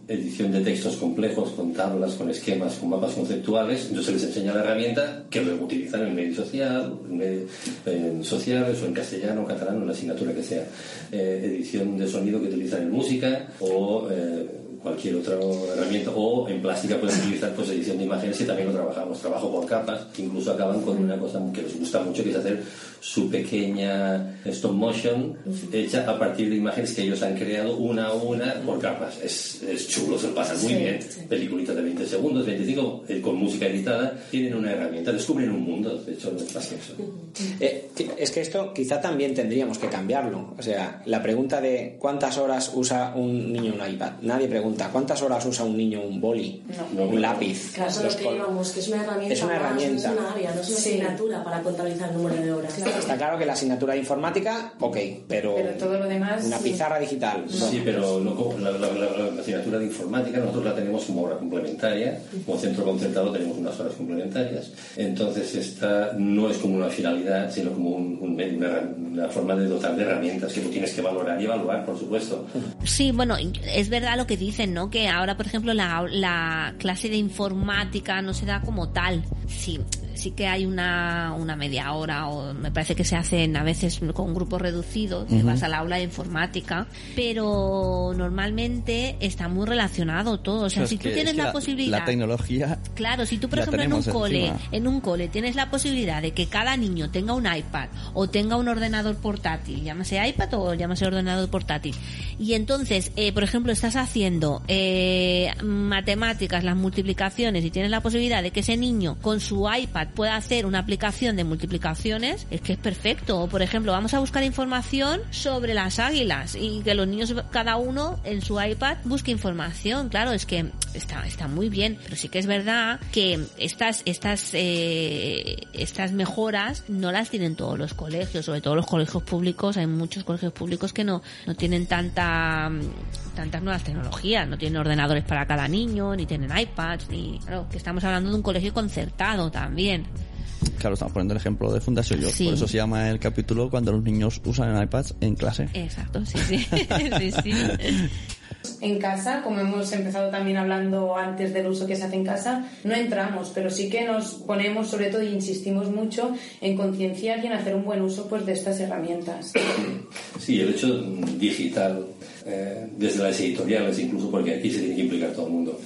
edición de textos complejos, con tablas, con esquemas, con mapas conceptuales, entonces se les enseña la herramienta que luego utilizan en medio social, en, medio- en sociales o en castellano, catalán o en la asignatura que sea. Eh, edición de sonido que utilizan en música o eh, cualquier otra herramienta o en plástica pueden utilizar pues edición de imágenes que también lo trabajamos, trabajo por capas, que incluso acaban con una cosa que les gusta mucho que es hacer su pequeña stop motion hecha a partir de imágenes que ellos han creado una a una por capas. Es, es chulo, se lo pasan muy Sí, bien. Peliculitas de 20 segundos, 25, eh, con música editada, tienen una herramienta, descubren un mundo, de hecho no es más que eso. Eh, es que esto quizá también tendríamos que cambiarlo. O sea, la pregunta de cuántas horas usa un niño un iPad. Nadie pregunta cuántas horas usa un niño un boli, No. un lápiz. Claro, lo que íbamos, que es una herramienta, Es una herramienta. es una área, no es una Sí. asignatura para contabilizar el número de horas. Está claro que la asignatura de informática, ok, pero, Pero todo lo demás, una sí. pizarra digital. no. Sí, pero no la, la- la- la asignatura de informática nosotros la tenemos como hora complementaria, como centro concentrado tenemos unas horas complementarias. Entonces esta no es como una finalidad, sino como un, un una, una forma de dotar de herramientas que tú tienes que valorar y evaluar, por supuesto. Sí, bueno, es verdad lo que dicen, ¿no? Que ahora, por ejemplo, la, la clase de informática no se da como tal. Sí, sí que hay una, una media hora o me parece que se hacen a veces con grupos reducidos, que vas al aula de informática, pero normalmente está muy relacionado todo. O sea, si tú que- tienes la, la- posibilidad... La tecnología Claro, si tú, por ejemplo, en un cole, encima. en un cole tienes la posibilidad de que cada niño tenga un iPad o tenga un ordenador portátil, llámase iPad o llámase ordenador portátil, y entonces, eh, por ejemplo, estás haciendo eh, matemáticas, las multiplicaciones, y tienes la posibilidad de que ese niño con su iPad pueda hacer una aplicación de multiplicaciones, es que es perfecto. O, por ejemplo, vamos a buscar información sobre las águilas y que los niños, cada uno en su iPad, busque información. Claro, es que está, está muy bien, pero sí que es verdad que estas, estas, eh, estas mejoras no las tienen todos los colegios, sobre todo los colegios públicos. Hay muchos colegios públicos que no, no tienen tanta, tantas nuevas tecnologías, no tienen ordenadores para cada niño, ni tienen iPads, ni, claro, que estamos hablando de un colegio concertado también. Claro, estamos poniendo el ejemplo de Fundación Yo. Sí. Por eso se llama el capítulo cuando los niños usan iPads en clase. Exacto, sí, sí. <laughs> sí, sí. En casa, como hemos empezado también hablando antes del uso que se hace en casa, no entramos, pero sí que nos ponemos sobre todo y insistimos mucho en concienciar y en hacer un buen uso pues de estas herramientas. Sí, el hecho digital, eh, desde las editoriales incluso, porque aquí se tiene que implicar todo el mundo.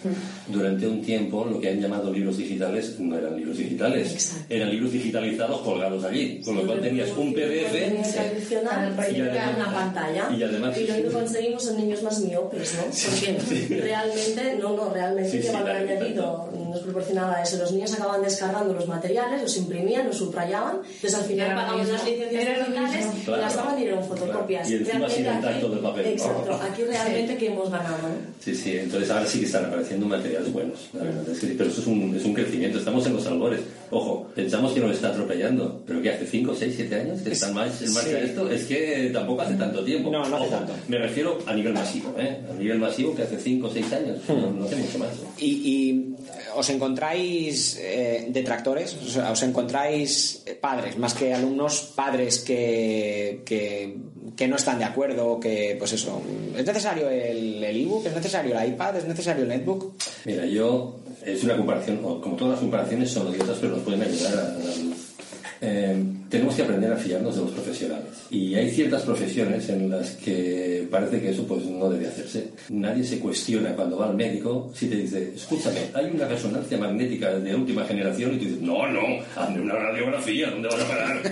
Durante un tiempo, lo que han llamado libros digitales no eran libros digitales, Exacto. eran libros digitalizados colgados allí, con lo cual tenías un PDF tradicional Para y una pantalla. Y además- lo que conseguimos son niños más miopes, ¿no? Porque realmente, no, no, realmente Sí, sí, claro, añadido nos proporcionaba eso. Los niños acaban descargando los materiales, los imprimían, los subrayaban, entonces al final pagamos las licencias digitales y Claro. gastaban dinero en fotocopias. Y encima sin el tacto papel. Exacto. Aquí realmente que hemos ganado, ¿no? Sí, sí, entonces ahora sí que están apareciendo materiales buenos, la verdad. Es que, pero eso es un, es un crecimiento, estamos en los albores. Ojo, pensamos que nos está atropellando, pero que hace 5, 6, 7 años que está más en marcha sí. esto, es que tampoco hace tanto tiempo. No, no hace Ojo, tanto. Me refiero a nivel masivo, ¿eh? A nivel masivo que hace 5 o 6 años, no, no hace mucho más. Y, y, os encontráis eh, detractores, o sea, os encontráis eh, padres, más que alumnos, padres que, que, que no están de acuerdo, que pues eso, ¿es necesario el el ebook? ¿Es necesario el iPad? ¿Es necesario el netbook? Mira, yo, es una comparación, como todas las comparaciones son odiosas, pero nos pueden ayudar a dar luz. Eh, tenemos que aprender a fiarnos de los profesionales. Y hay ciertas profesiones en las que parece que eso pues no debe hacerse. Nadie se cuestiona cuando va al médico si te dice, escúchame, hay una resonancia magnética de última generación y tú dices, no, no, hazme una radiografía, ¿dónde vas a parar?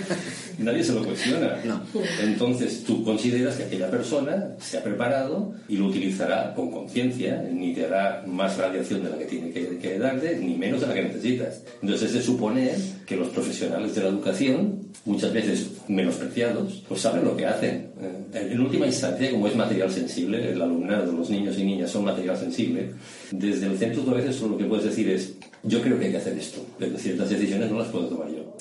Nadie se lo cuestiona. Entonces tú consideras que aquella persona se ha preparado y lo utilizará con conciencia, ni te dará más radiación de la que tiene que, que darte, ni menos de la que necesitas. Entonces es de suponer que los profesionales de la educación, muchas veces menospreciados, pues saben lo que hacen. Eh, En última instancia, como es material sensible, el alumnado, los niños y niñas son material sensible, desde el centro tú a veces lo que puedes decir es, yo creo que hay que hacer esto, pero ciertas decisiones no las puedo tomar yo.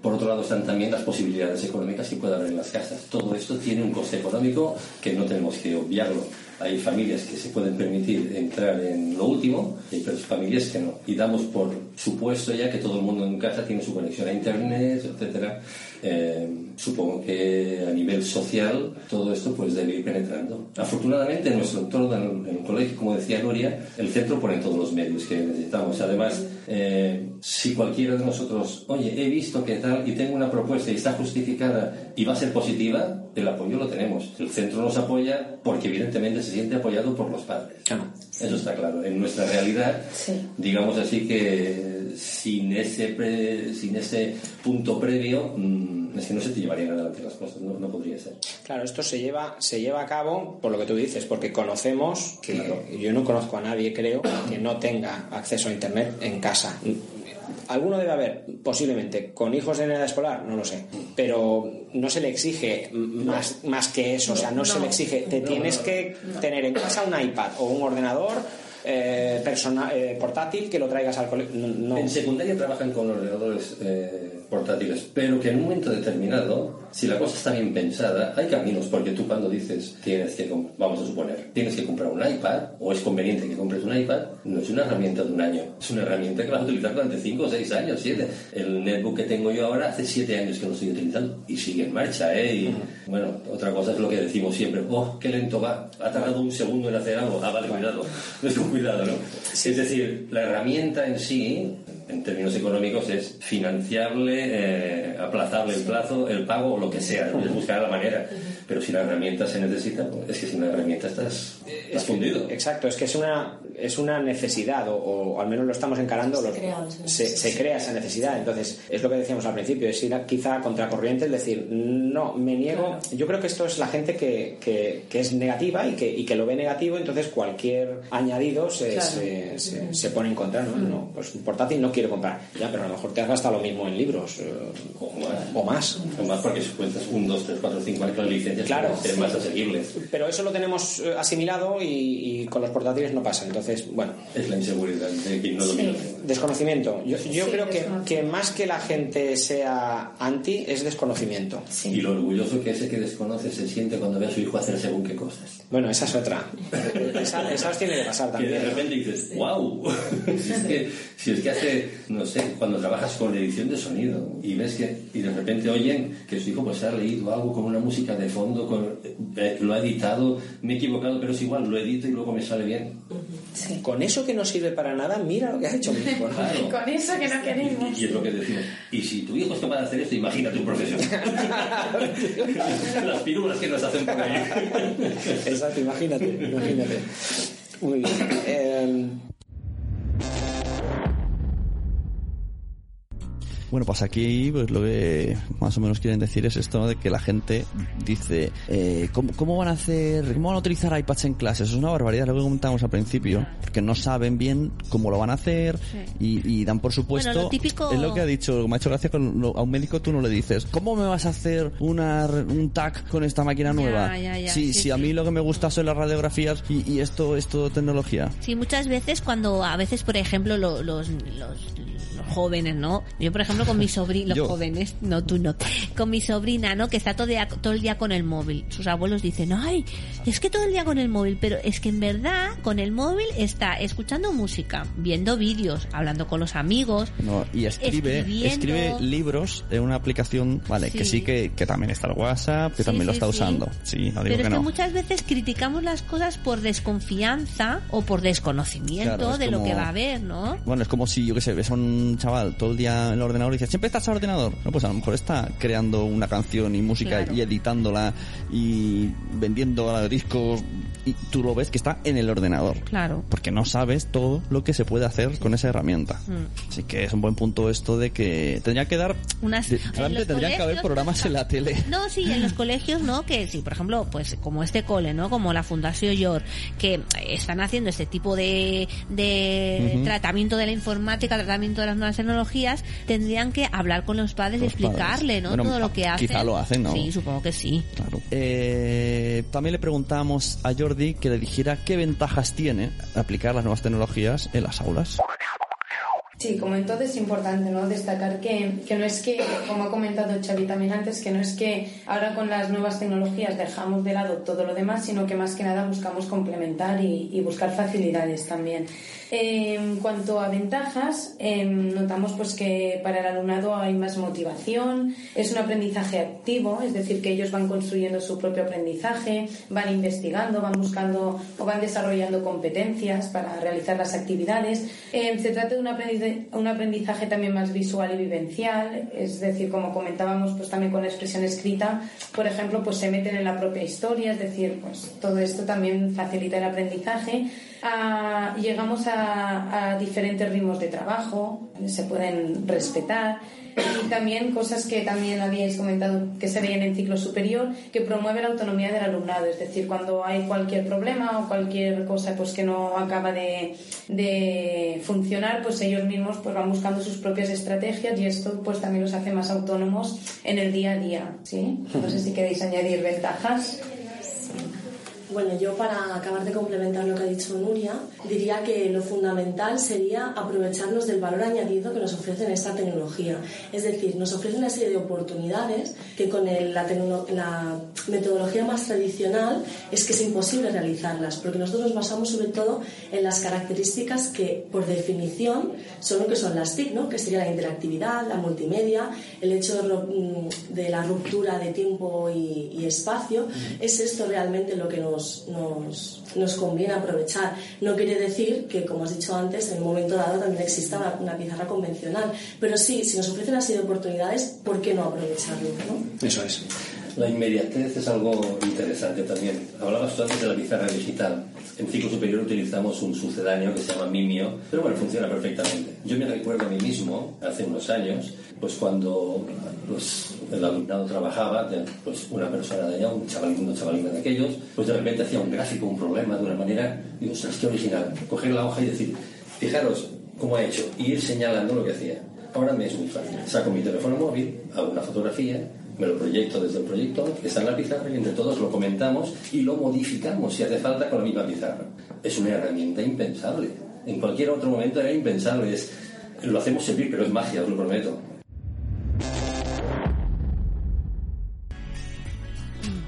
Por otro lado están también las posibilidades económicas que puede haber en las casas. Todo esto tiene un coste económico que no tenemos que obviarlo. Hay familias que se pueden permitir entrar en lo último y hay familias que no. Y damos por supuesto ya que todo el mundo en casa tiene su conexión a Internet, etcétera. Eh, supongo que a nivel social todo esto pues debe ir penetrando. Afortunadamente en nuestro entorno, en el colegio, como decía Nuria, el centro pone todos los medios que necesitamos. Además, eh, si cualquiera de nosotros, oye, he visto que tal y tengo una propuesta y está justificada y va a ser positiva, el apoyo lo tenemos. El centro nos apoya porque evidentemente se siente apoyado por los padres. Eso está claro. En nuestra realidad, Sí. digamos así que sin ese, pre- sin ese punto previo, mm, es que no se te llevarían adelante las cosas, no, no podría ser. Claro, esto se lleva, se lleva a cabo por lo que tú dices, porque conocemos que yo no conozco a nadie, creo, que no tenga acceso a Internet en casa. Alguno debe haber, posiblemente, con hijos en edad escolar, no lo sé, pero no se le exige más, más que eso, o sea, no, se le exige, te tienes que tener en casa un iPad o un ordenador eh, persona- eh, portátil que lo traigas al colegio. No. En secundaria trabajan con ordenadores eh, portátiles, pero que en un momento determinado, si la cosa está bien pensada, hay caminos, porque tú cuando dices tienes que, vamos a suponer, tienes que comprar un iPad, o es conveniente que compres un iPad, no es una herramienta de un año, es una herramienta que vas a utilizar durante 5 o 6 años, 7. El netbook que tengo yo ahora hace 7 años que lo estoy utilizando y sigue en marcha, ¿eh? Y bueno, otra cosa es lo que decimos siempre, oh, qué lento va, ha tardado un segundo en hacer algo, ah, vale, cuidado, <laughs> cuidado, ¿no? Es decir, la herramienta en sí, en términos económicos, es financiable, eh, aplazable el plazo, el pago o lo que sea, es buscar la manera. Pero si la herramienta se necesita, pues, es que sin la herramienta estás, estás fundido. Exacto, es que es una, es una necesidad, o, o al menos lo estamos encarando. Se lo- crea esa se, se crea esa necesidad. Entonces, es lo que decíamos al principio, es ir a- quizá a contracorriente, es decir, no, me niego. Yo creo que esto es la gente que, que, que es negativa y que, y que lo ve negativo, entonces cualquier añadido se, Claro. se, se- se pone en contra. ¿no? No, pues un portátil no quiero comprar. Ya, pero a lo mejor te has gastado lo mismo en libros eh, O más. o más. O más porque si cuentas 1, 2, 3, 4, 5 años, las licencias Claro. ser más asequibles. Pero eso lo tenemos eh, asimilado y, y con los portátiles no pasa. Entonces, bueno, Es la inseguridad de quien no domina. Desconocimiento. Yo, yo Sí, creo que, que más que la gente sea anti es desconocimiento. Y lo orgulloso que ese que desconoce se siente cuando ve a su hijo hacer según qué cosas. Bueno, esa es otra. <laughs> Esa, esa os tiene que pasar Que de también. repente dices, wow, si <laughs> es, que, si es que hace, no sé, cuando trabajas con edición de sonido y ves que, y de repente oyen que su hijo pues ha leído algo con una música de fondo, con, eh, lo ha editado, me he equivocado, pero es igual, lo edito y luego me sale bien. Sí. Con eso que no sirve para nada, mira lo que ha hecho mi hijo. ¿no? Claro. <laughs> Con eso que no queremos. Y es lo que decimos. Y si tu hijo es capaz de hacer esto, imagínate un profesional. <laughs> Las pirulas que nos hacen por ahí. <laughs> Exacto, imagínate, imagínate. Muy bien. Bueno, pues aquí pues lo que más o menos quieren decir es esto ¿no? de que la gente dice eh, ¿cómo, ¿cómo van a hacer, cómo van a utilizar iPads en clases? Es una barbaridad, lo que comentábamos al principio, porque no saben bien cómo lo van a hacer y, y dan por supuesto Bueno, lo típico- es lo que ha dicho, me ha hecho gracia con lo- a un médico tú no le dices ¿cómo me vas a hacer una, un TAC con esta máquina nueva? ya, ya, sí, sí, sí, a mí lo que me gusta son las radiografías y, y esto es todo tecnología. Sí, muchas veces cuando, a veces, por ejemplo, lo- los, los, los jóvenes, ¿no? Yo, por ejemplo, con mi <laughs> sobrina, los jóvenes, no tú no, con mi sobrina, ¿no? Que está todo, día- todo el día con el móvil. Sus abuelos dicen, ay, es que todo el día con el móvil, pero es que en verdad con el móvil está escuchando música, viendo vídeos, hablando con los amigos. No, y escribe, escribe libros en una aplicación, vale, que Sí. que, que también está el WhatsApp, que Sí, también lo está sí. usando. Sí, no digo Pero que es que muchas veces criticamos las cosas por desconfianza o por desconocimiento Claro, de lo que va a haber, ¿no? Bueno, es como si, yo qué sé, ves a un chaval todo el día en el ordenador y dices, siempre estás al ordenador. No, pues a lo mejor está creando una canción y música Claro. y editándola y vendiendo discos y tú lo ves que está en el ordenador. Claro. Porque no sabes todo lo que se puede hacer con esa herramienta. Mm. Así que es un buen punto esto de que tendría que dar... Unas- de- realmente tendrían que haber programas en la tele. <laughs> No, sí, en los colegios, ¿no? Que sí, por ejemplo, pues como este cole, ¿no? Como la Fundación York, que están haciendo este tipo de, de tratamiento de la informática, tratamiento de las nuevas tecnologías, tendrían que hablar con los padres y padres. explicarle, ¿no? Bueno, Todo lo que hacen. quizá lo hacen, ¿no? Sí, supongo que sí. Claro. Eh, también le preguntamos a Jordi que le dijera qué ventajas tiene aplicar las nuevas tecnologías en las aulas. Sí, como en todo es importante ¿no? destacar que, que no es que, como ha comentado Xavi también antes, que no es que ahora con las nuevas tecnologías dejamos de lado todo lo demás, sino que más que nada buscamos complementar y, y buscar facilidades también. En cuanto a ventajas, eh, notamos pues que para el alumnado hay más motivación, es un aprendizaje activo, es decir, que ellos van construyendo su propio aprendizaje, van investigando, van buscando o van desarrollando competencias para realizar las actividades. Eh, se trata de un aprendizaje, un aprendizaje también más visual y vivencial, es decir, como comentábamos, pues también con la expresión escrita, por ejemplo, pues se meten en la propia historia, es decir, pues todo esto también facilita el aprendizaje. Ah, llegamos a, a diferentes ritmos de trabajo, se pueden respetar y también cosas que también habíais comentado que se veían en ciclo superior que promueve la autonomía del alumnado es decir cuando hay cualquier problema o cualquier cosa pues que no acaba de, de funcionar pues ellos mismos pues van buscando sus propias estrategias y esto pues también los hace más autónomos en el día a día ¿sí? no sé si queréis añadir ventajas Bueno, yo para acabar de complementar lo que ha dicho Nuria, diría que lo fundamental sería aprovecharnos del valor añadido que nos ofrece esta tecnología. Es decir, nos ofrece una serie de oportunidades que con el- la, la metodología más tradicional es que es imposible realizarlas, porque nosotros nos basamos sobre todo en las características que, por definición, son lo que son las TIC, ¿no? que sería la interactividad, la multimedia, el hecho de, mm, de la ruptura de tiempo y, y espacio. Es esto realmente lo que nos, nos, nos conviene aprovechar. No quiere decir que, como has dicho antes, en un momento dado también exista una, pizarra convencional, pero sí, si nos ofrecen así de oportunidades, ¿por qué no aprovecharlo? Eso es. La inmediatez es algo interesante también. Hablabas antes de la pizarra digital. En ciclo superior utilizamos un sucedáneo que se llama Mimio, pero bueno, funciona perfectamente. Yo me recuerdo a mí mismo, hace unos años, pues cuando pues, el alumnado trabajaba, pues una persona de allá, un chavalín, una chavalina de aquellos, pues de repente hacía un gráfico, un problema de una manera, y digo, ostras, qué original. Coger la hoja y decir, fijaros cómo ha hecho, y ir señalando lo que hacía. Ahora me es muy fácil. Saco mi teléfono móvil, hago una fotografía, me lo proyecto desde el proyector, que está en la pizarra, y entre todos lo comentamos y lo modificamos si hace falta con la misma pizarra. Es una herramienta impensable. En cualquier otro momento era impensable. Lo hacemos servir, pero es magia, os lo prometo.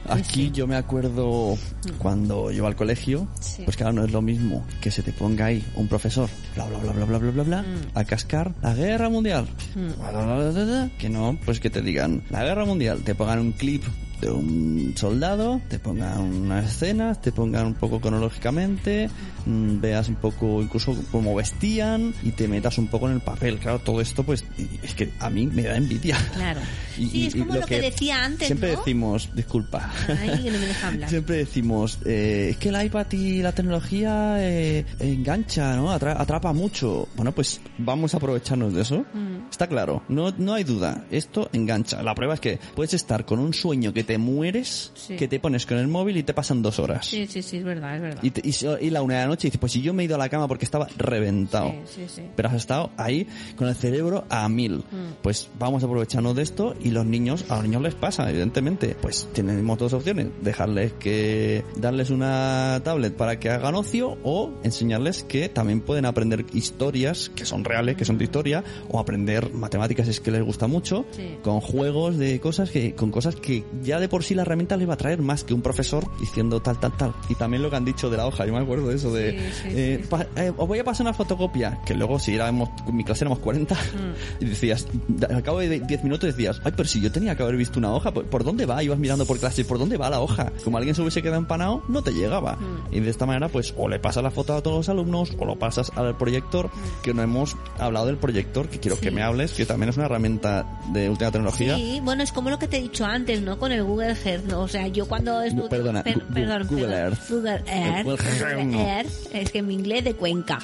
Aquí yo me acuerdo cuando yo iba al colegio, Sí. pues claro, no es lo mismo que se te ponga ahí un profesor, bla, bla, bla, bla, bla, bla, bla, bla, a cascar la guerra mundial. Bla, bla, bla, bla, bla, Que no, pues que te digan la guerra mundial, te pongan un clip de un soldado, te pongan unas escenas, te pongan un poco cronológicamente, mm, veas un poco incluso cómo vestían y te metas un poco en el papel. Claro, todo esto pues es que a mí me da envidia. Claro. <laughs> Y- sí, es como lo, que, decía antes, Siempre ¿no? decimos, disculpa. Ay, que no me deja <laughs> hablar. Siempre decimos, eh, es que el iPad y la tecnología eh, engancha, ¿no? Atra- atrapa mucho. Bueno, pues vamos a aprovecharnos de eso. Mm. Está claro, no, no hay duda. Esto engancha. La prueba es que puedes estar con un sueño que te mueres, Sí. que te pones con el móvil y te pasan dos horas. Sí, sí, sí, es verdad, es verdad. Y, te- y si- y la una de la noche dices, pues si yo me he ido a la cama porque estaba reventado. Sí, sí, sí. Pero has estado ahí con el cerebro a mil. Mm. Pues vamos a aprovecharnos de esto y los niños, a los niños les pasa, evidentemente. Pues tenemos dos opciones. Dejarles que, darles una tablet para que hagan ocio o enseñarles que también pueden aprender historias que son reales, que son de historia, o aprender matemáticas si es que les gusta mucho, con juegos de cosas que, con cosas que ya de por sí la herramienta les va a traer más que un profesor diciendo tal, tal, tal. Y también lo que han dicho de la hoja, yo me acuerdo de eso de, Sí, sí, eh, sí. pa- eh, os voy a pasar una fotocopia, que luego si éramos, en mi clase éramos 40, Mm. y decías, al cabo de 10 minutos decías, ay, pero si yo tenía que haber visto una hoja, ¿por, por dónde va? Ibas mirando por clase, ¿por dónde va la hoja? Como alguien se hubiese quedado empanado, no te llegaba. Mm. Y de esta manera, pues, o le pasas la foto a todos los alumnos, o lo pasas al proyector, que no hemos hablado del proyector, que quiero Mm. Que me hables, que también es una herramienta de última tecnología. Sí, bueno, es como lo que te he dicho antes, ¿no? Con el Google Earth, ¿no? O sea, yo cuando estuve... perdona, per- perdón, Google perdón, Earth. Google Earth. Google Earth, Google no. Earth, es que mi inglés de Cuenca.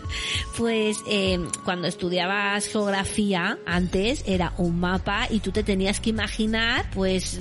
<laughs> pues eh, cuando estudiabas geografía, antes era un mapa y tú te tenías que imaginar, pues,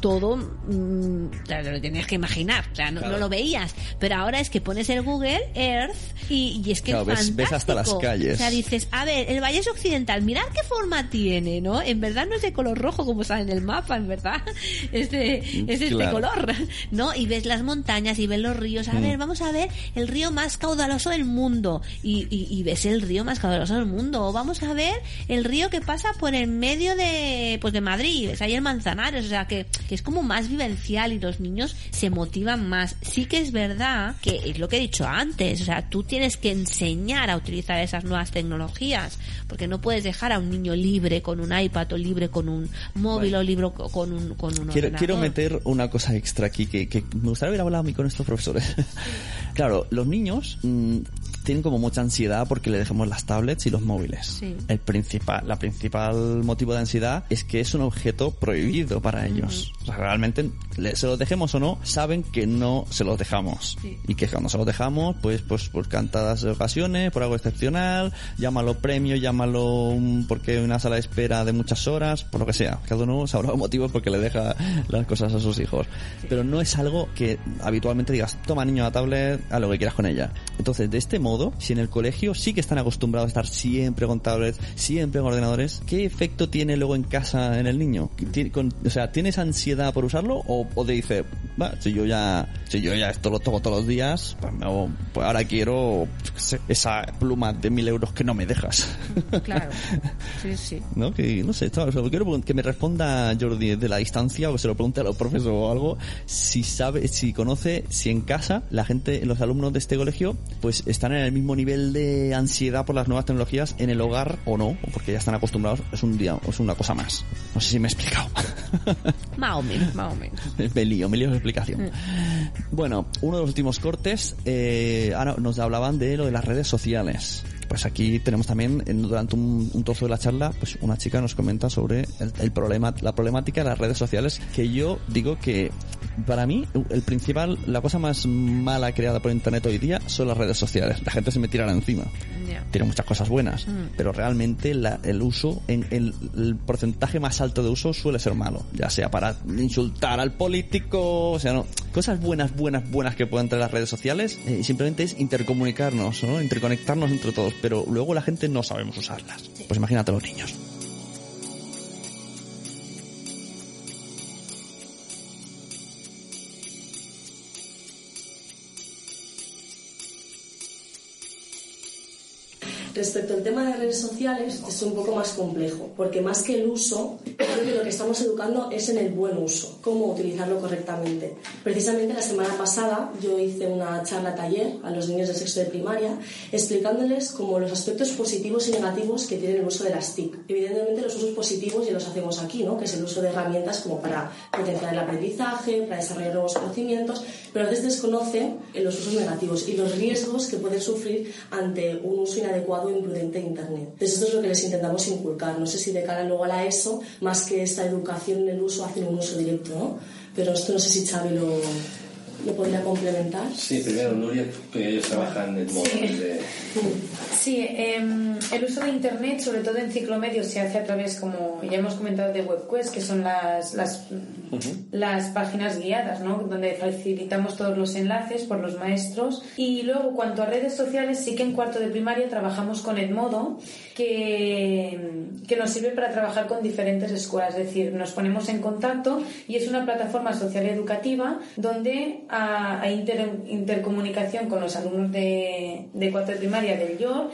todo, mm, lo tenías que imaginar, o sea, no, no lo veías. Pero ahora es que pones el Google Earth y, y es que Claro, es ves- ves hasta las calles. O sea, dices, a ver, el Valle Occidental, mirad qué forma tiene, ¿no? En verdad no es de color rojo como sale en el mapa, en verdad. <laughs> Es de, es de este Claro. color, ¿no? Y ves las montañas y ves los ríos. A Mm. ver, vamos a ver el río más caudaloso del mundo. Y, y, y ves el río más caudaloso del mundo. O vamos a ver el río que pasa por el medio de, pues de Madrid. Es ahí el Manzanares. O sea, que, que es como más vivencial y los niños se motivan más. Sí que es verdad que es lo que he dicho antes. O sea, tú tienes que enseñar a utilizar esas nuevas tecnologías. Porque no puedes dejar a un niño libre con un iPad o libre con un móvil o libre con un, con un Quiero, ordenador. quiero meter una cosa extra aquí que, que me gustaría haber hablado a mí con estos profesores. <laughs> claro, los niños mm, tienen como mucha ansiedad porque le dejamos las tablets y los móviles. Sí. El principal, la principal motivo de ansiedad es que es un objeto prohibido para ellos. O sea, realmente, le- se los dejemos o no, saben que no se los dejamos. Sí. Y que cuando se los dejamos, pues, pues por cantadas ocasiones, por algo excepcional, llámalo premio, llámalo porque una sala de espera de muchas horas, por lo que sea. Cada uno sabrá los motivos porque le deja las cosas a sus hijos. Pero no es algo que habitualmente digas, toma niño la tablet, haz lo que quieras con ella. Entonces, de este modo, si en el colegio sí que están acostumbrados a estar siempre con tablets, siempre con ordenadores, ¿qué efecto tiene luego en casa en el niño? ¿Tiene- o sea, ¿tienes ansiedad por usarlo o, o te dice, va, si yo ya, si yo ya esto lo toco todos los días, pues, hago- pues ahora quiero sé, esa pluma de mil euros que no me dejas? Claro. <laughs> Sí, sí. ¿No? Que, no sé, quiero que me responda Jordi de la distancia o que se lo pregunte a los profesores o algo, si sabe, si conoce, si en casa la gente, los alumnos de este colegio, pues están en el mismo nivel de ansiedad por las nuevas tecnologías en el hogar o no, porque ya están acostumbrados, es un día, es una cosa más. No sé si me he explicado. Más o menos, más o menos. <laughs> me lío, me lío explicación. Bueno, uno de los últimos cortes, eh, ahora nos hablaban de lo de las redes sociales. Pues aquí tenemos también, durante un, un trozo de la charla, pues una chica nos comenta sobre el, el problema, la problemática de las redes sociales, que yo digo que para mí el principal, la cosa más mala creada por internet hoy día son las redes sociales. La gente se me tirará encima Ya. tiene muchas cosas buenas, pero realmente la- el uso, en, el, el porcentaje más alto de uso suele ser malo, ya sea para insultar al político, o sea, no, cosas buenas, buenas, buenas que pueden traer las redes sociales, eh, simplemente es intercomunicarnos, ¿no? interconectarnos entre todos, pero luego la gente no sabemos usarlas. Pues imagínate a los niños. Respecto al tema de redes sociales, es un poco más complejo, porque más que el uso, creo que lo que estamos educando es en el buen uso, cómo utilizarlo correctamente. Precisamente la semana pasada yo hice una charla taller a los niños de sexto de primaria explicándoles como los aspectos positivos y negativos que tiene el uso de las TIC. Evidentemente los usos positivos ya los hacemos aquí, ¿no? que es el uso de herramientas como para potenciar el aprendizaje, para desarrollar nuevos conocimientos, pero a veces desconocen los usos negativos y los riesgos que pueden sufrir ante un uso inadecuado e imprudente de Internet. Entonces esto es lo que les intentamos inculcar. No sé si de cara luego a la ESO, más que esta educación en el uso, hacen un uso directo, ¿no? Pero esto no sé si Xavi lo, lo podría complementar. Sí, primero Nuria, que ellos trabajan en modo de... Sí, em, el uso de Internet, sobre todo en ciclomedio, se hace a través, como ya hemos comentado, de WebQuest, que son las, las, las páginas guiadas, ¿no? Donde facilitamos todos los enlaces por los maestros. Y luego, cuanto a redes sociales, sí que en cuarto de primaria trabajamos con Edmodo, que, que nos sirve para trabajar con diferentes escuelas. Es decir, nos ponemos en contacto y es una plataforma social educativa donde hay inter- intercomunicación con los alumnos de, de cuarto de primaria del YOR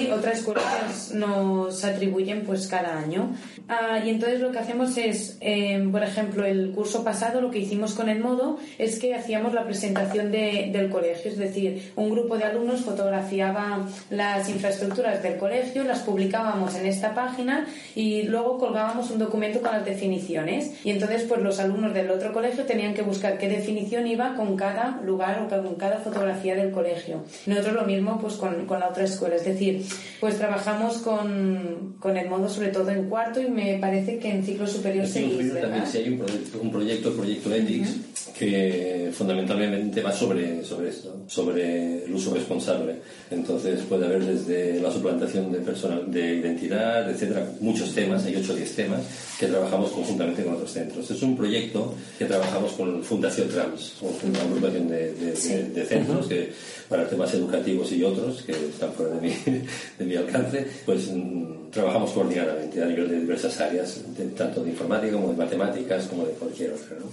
y otras escuelas nos, nos atribuyen pues cada año. Ah, y entonces lo que hacemos es, eh, por ejemplo, el curso pasado lo que hicimos con el modo es que hacíamos la presentación de- del colegio, es decir, un grupo de alumnos fotografiaba las infraestructuras del colegio, las publicábamos en esta página y luego colgábamos un documento con las definiciones. Y entonces pues los alumnos del otro colegio tenían que buscar qué definición iba con cada lugar o con cada fotografía del colegio. Nosotros lo mismo pues con, con la otra escuela, es decir, pues trabajamos con, con el modo sobre todo en cuarto y me parece que en ciclo superior superior también sí hay un proyecto, un proyecto, el proyecto Ethics, que fundamentalmente va sobre, sobre esto, sobre el uso responsable. Entonces puede haber desde la suplantación de personal, de identidad, etcétera, muchos temas, hay 8 o 10 temas que trabajamos conjuntamente con otros centros. Es un proyecto que trabajamos con Fundación Trans, una agrupación de, de- de- de centros que para temas educativos y otros que están fuera de mi, <laughs> de mi alcance, pues mm, trabajamos coordinadamente a nivel de diversas áreas, de- tanto de informática como de matemáticas, como de cualquier otra. ¿no?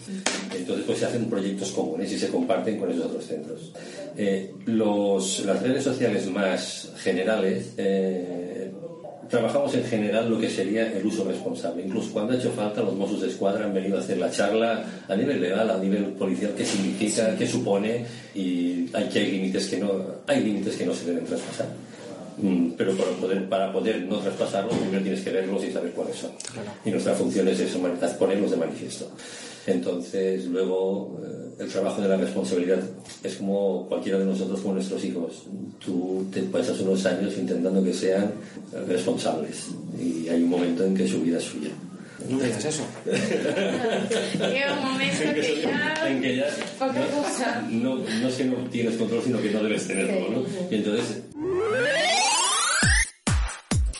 Entonces, pues se hacen proyectos comunes y se comparten con esos otros centros. Eh, los, las redes sociales más generales eh, trabajamos en general lo que sería el uso responsable. Incluso cuando ha hecho falta, los Mossos de Escuadra han venido a hacer la charla a nivel legal, a nivel policial, qué significa, qué supone y hay que hay límites que no hay límites que no se deben traspasar. Mm, Pero para poder, para poder no traspasarlos, primero tienes que verlos y saber cuáles son. Y nuestra función es eso, ponerlos de manifiesto. Entonces, luego, eh, el trabajo de la responsabilidad es como cualquiera de nosotros con nuestros hijos. Tú te pasas unos años intentando que sean responsables y hay un momento en que su vida es suya. No me digas eso. <laughs> Llega un momento que <laughs> ya... En que ya Poca cosa. no, no es que no tienes control, sino que no debes tenerlo, ¿no? Y entonces